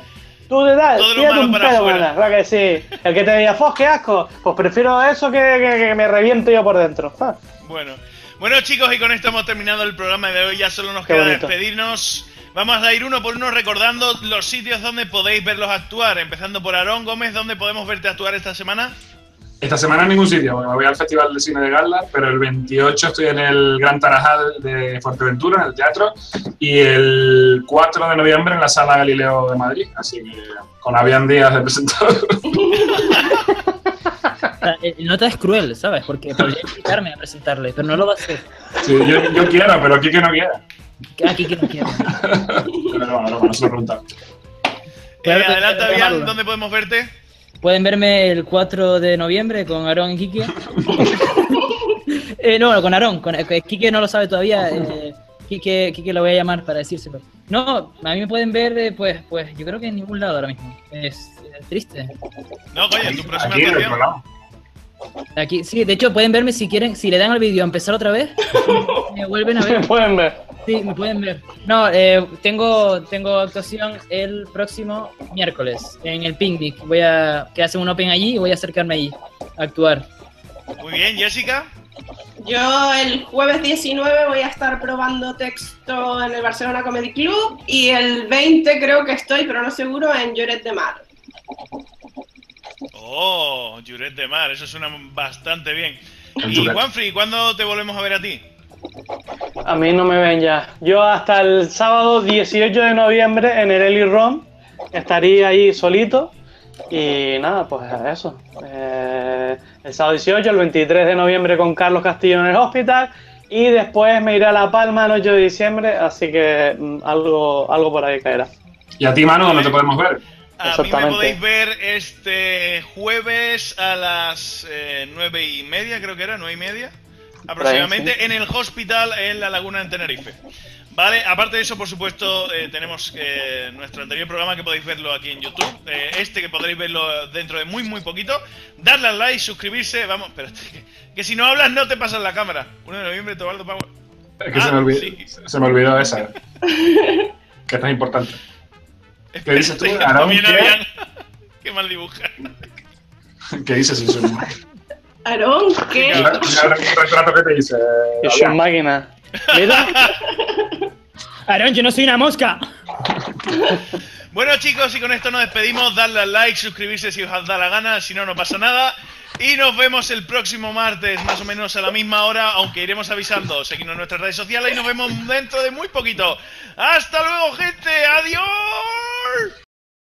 Tú te das, Todo tírate un pedo, mana, ¿verdad que sí? El que te diga, ¡fos, qué asco! Pues prefiero eso que, que- que me reviento yo por dentro. Ah. Bueno, bueno chicos, y con esto hemos terminado el programa de hoy. Ya solo nos Qué queda bonito. despedirnos. Vamos a ir uno por uno recordando los sitios donde podéis verlos actuar. Empezando por Aarón Gómez, ¿dónde podemos verte actuar esta semana? Esta semana en ningún sitio, porque me voy al Festival de Cine de Gala, pero el 28 estoy en el Gran Tarajal de Fuerteventura, en el teatro, y el 4 de noviembre en la Sala Galileo de Madrid, así que con Avian Díaz de presentador. nota es cruel, ¿sabes? Porque podría invitarme a presentarle, pero no lo va a hacer. Sí, yo, yo quiero, pero aquí que no quiera. Aquí que no quiero. pero no, no, no se lo preguntaba. Eh, adelante, Avian, ¿dónde podemos verte? Pueden verme el 4 de noviembre con Aarón y Kike. eh, no, con Aarón, con, eh, Kike no lo sabe todavía. Eh, Quique, lo voy a llamar para decírselo. No, a mí me pueden ver, eh, pues, pues yo creo que en ningún lado ahora mismo. Es, triste. No, coño, tu próxima Aquí, Aquí, sí, de hecho pueden verme si quieren, si le dan al vídeo a empezar otra vez, me vuelven a ver. Me pueden ver. Sí, me pueden ver. No, eh, tengo, tengo actuación el próximo miércoles en el picnic. Voy a que hacen un open allí y voy a acercarme allí a actuar. Muy bien, Jessica. Yo el jueves 19 voy a estar probando texto en el Barcelona Comedy Club y el 20 creo que estoy, pero no seguro, en Lloret de Mar. Oh, Lloret de Mar, eso suena bastante bien. Y Juanfrey, ¿cuándo te volvemos a ver a ti? A mí no me ven ya. Yo hasta el sábado 18 de noviembre en el Eli Rom estaría ahí solito y nada, pues eso. Eh, el sábado 18, el 23 de noviembre con Carlos Castillo en el hospital. Y después me iré a La Palma el 8 de diciembre, así que mm, algo, algo por ahí caerá. ¿Y a ti, Manu, dónde te podemos ver? A mí me podéis ver este jueves a las eh, nueve y media, creo que era, nueve y media, aproximadamente, en el hospital en la Laguna de Tenerife. Vale, aparte de eso, por supuesto, eh, tenemos eh, nuestro anterior programa que podéis verlo aquí en YouTube. Eh, este que podréis verlo dentro de muy, muy poquito. Darle al like, suscribirse. Vamos, pero que, si no hablas no te pasas la cámara. 1 de noviembre, Tobaldo Power. Es que se, me ah, olvidó, se me olvidó esa. que es tan importante. ¿Qué dices tú, Aarón? ¿Qué? qué mal dibuja. ¿Qué dices, eso? Aarón, ¿qué? Retrato que te. Es una máquina. Aaron, yo no soy una mosca. Bueno chicos, y con esto nos despedimos. Darle al like, suscribirse si os da la gana, si no, no pasa nada. Y nos vemos el próximo martes, más o menos a la misma hora, aunque iremos avisando. Seguidnos en nuestras redes sociales y nos vemos dentro de muy poquito. ¡Hasta luego, gente! ¡Adiós!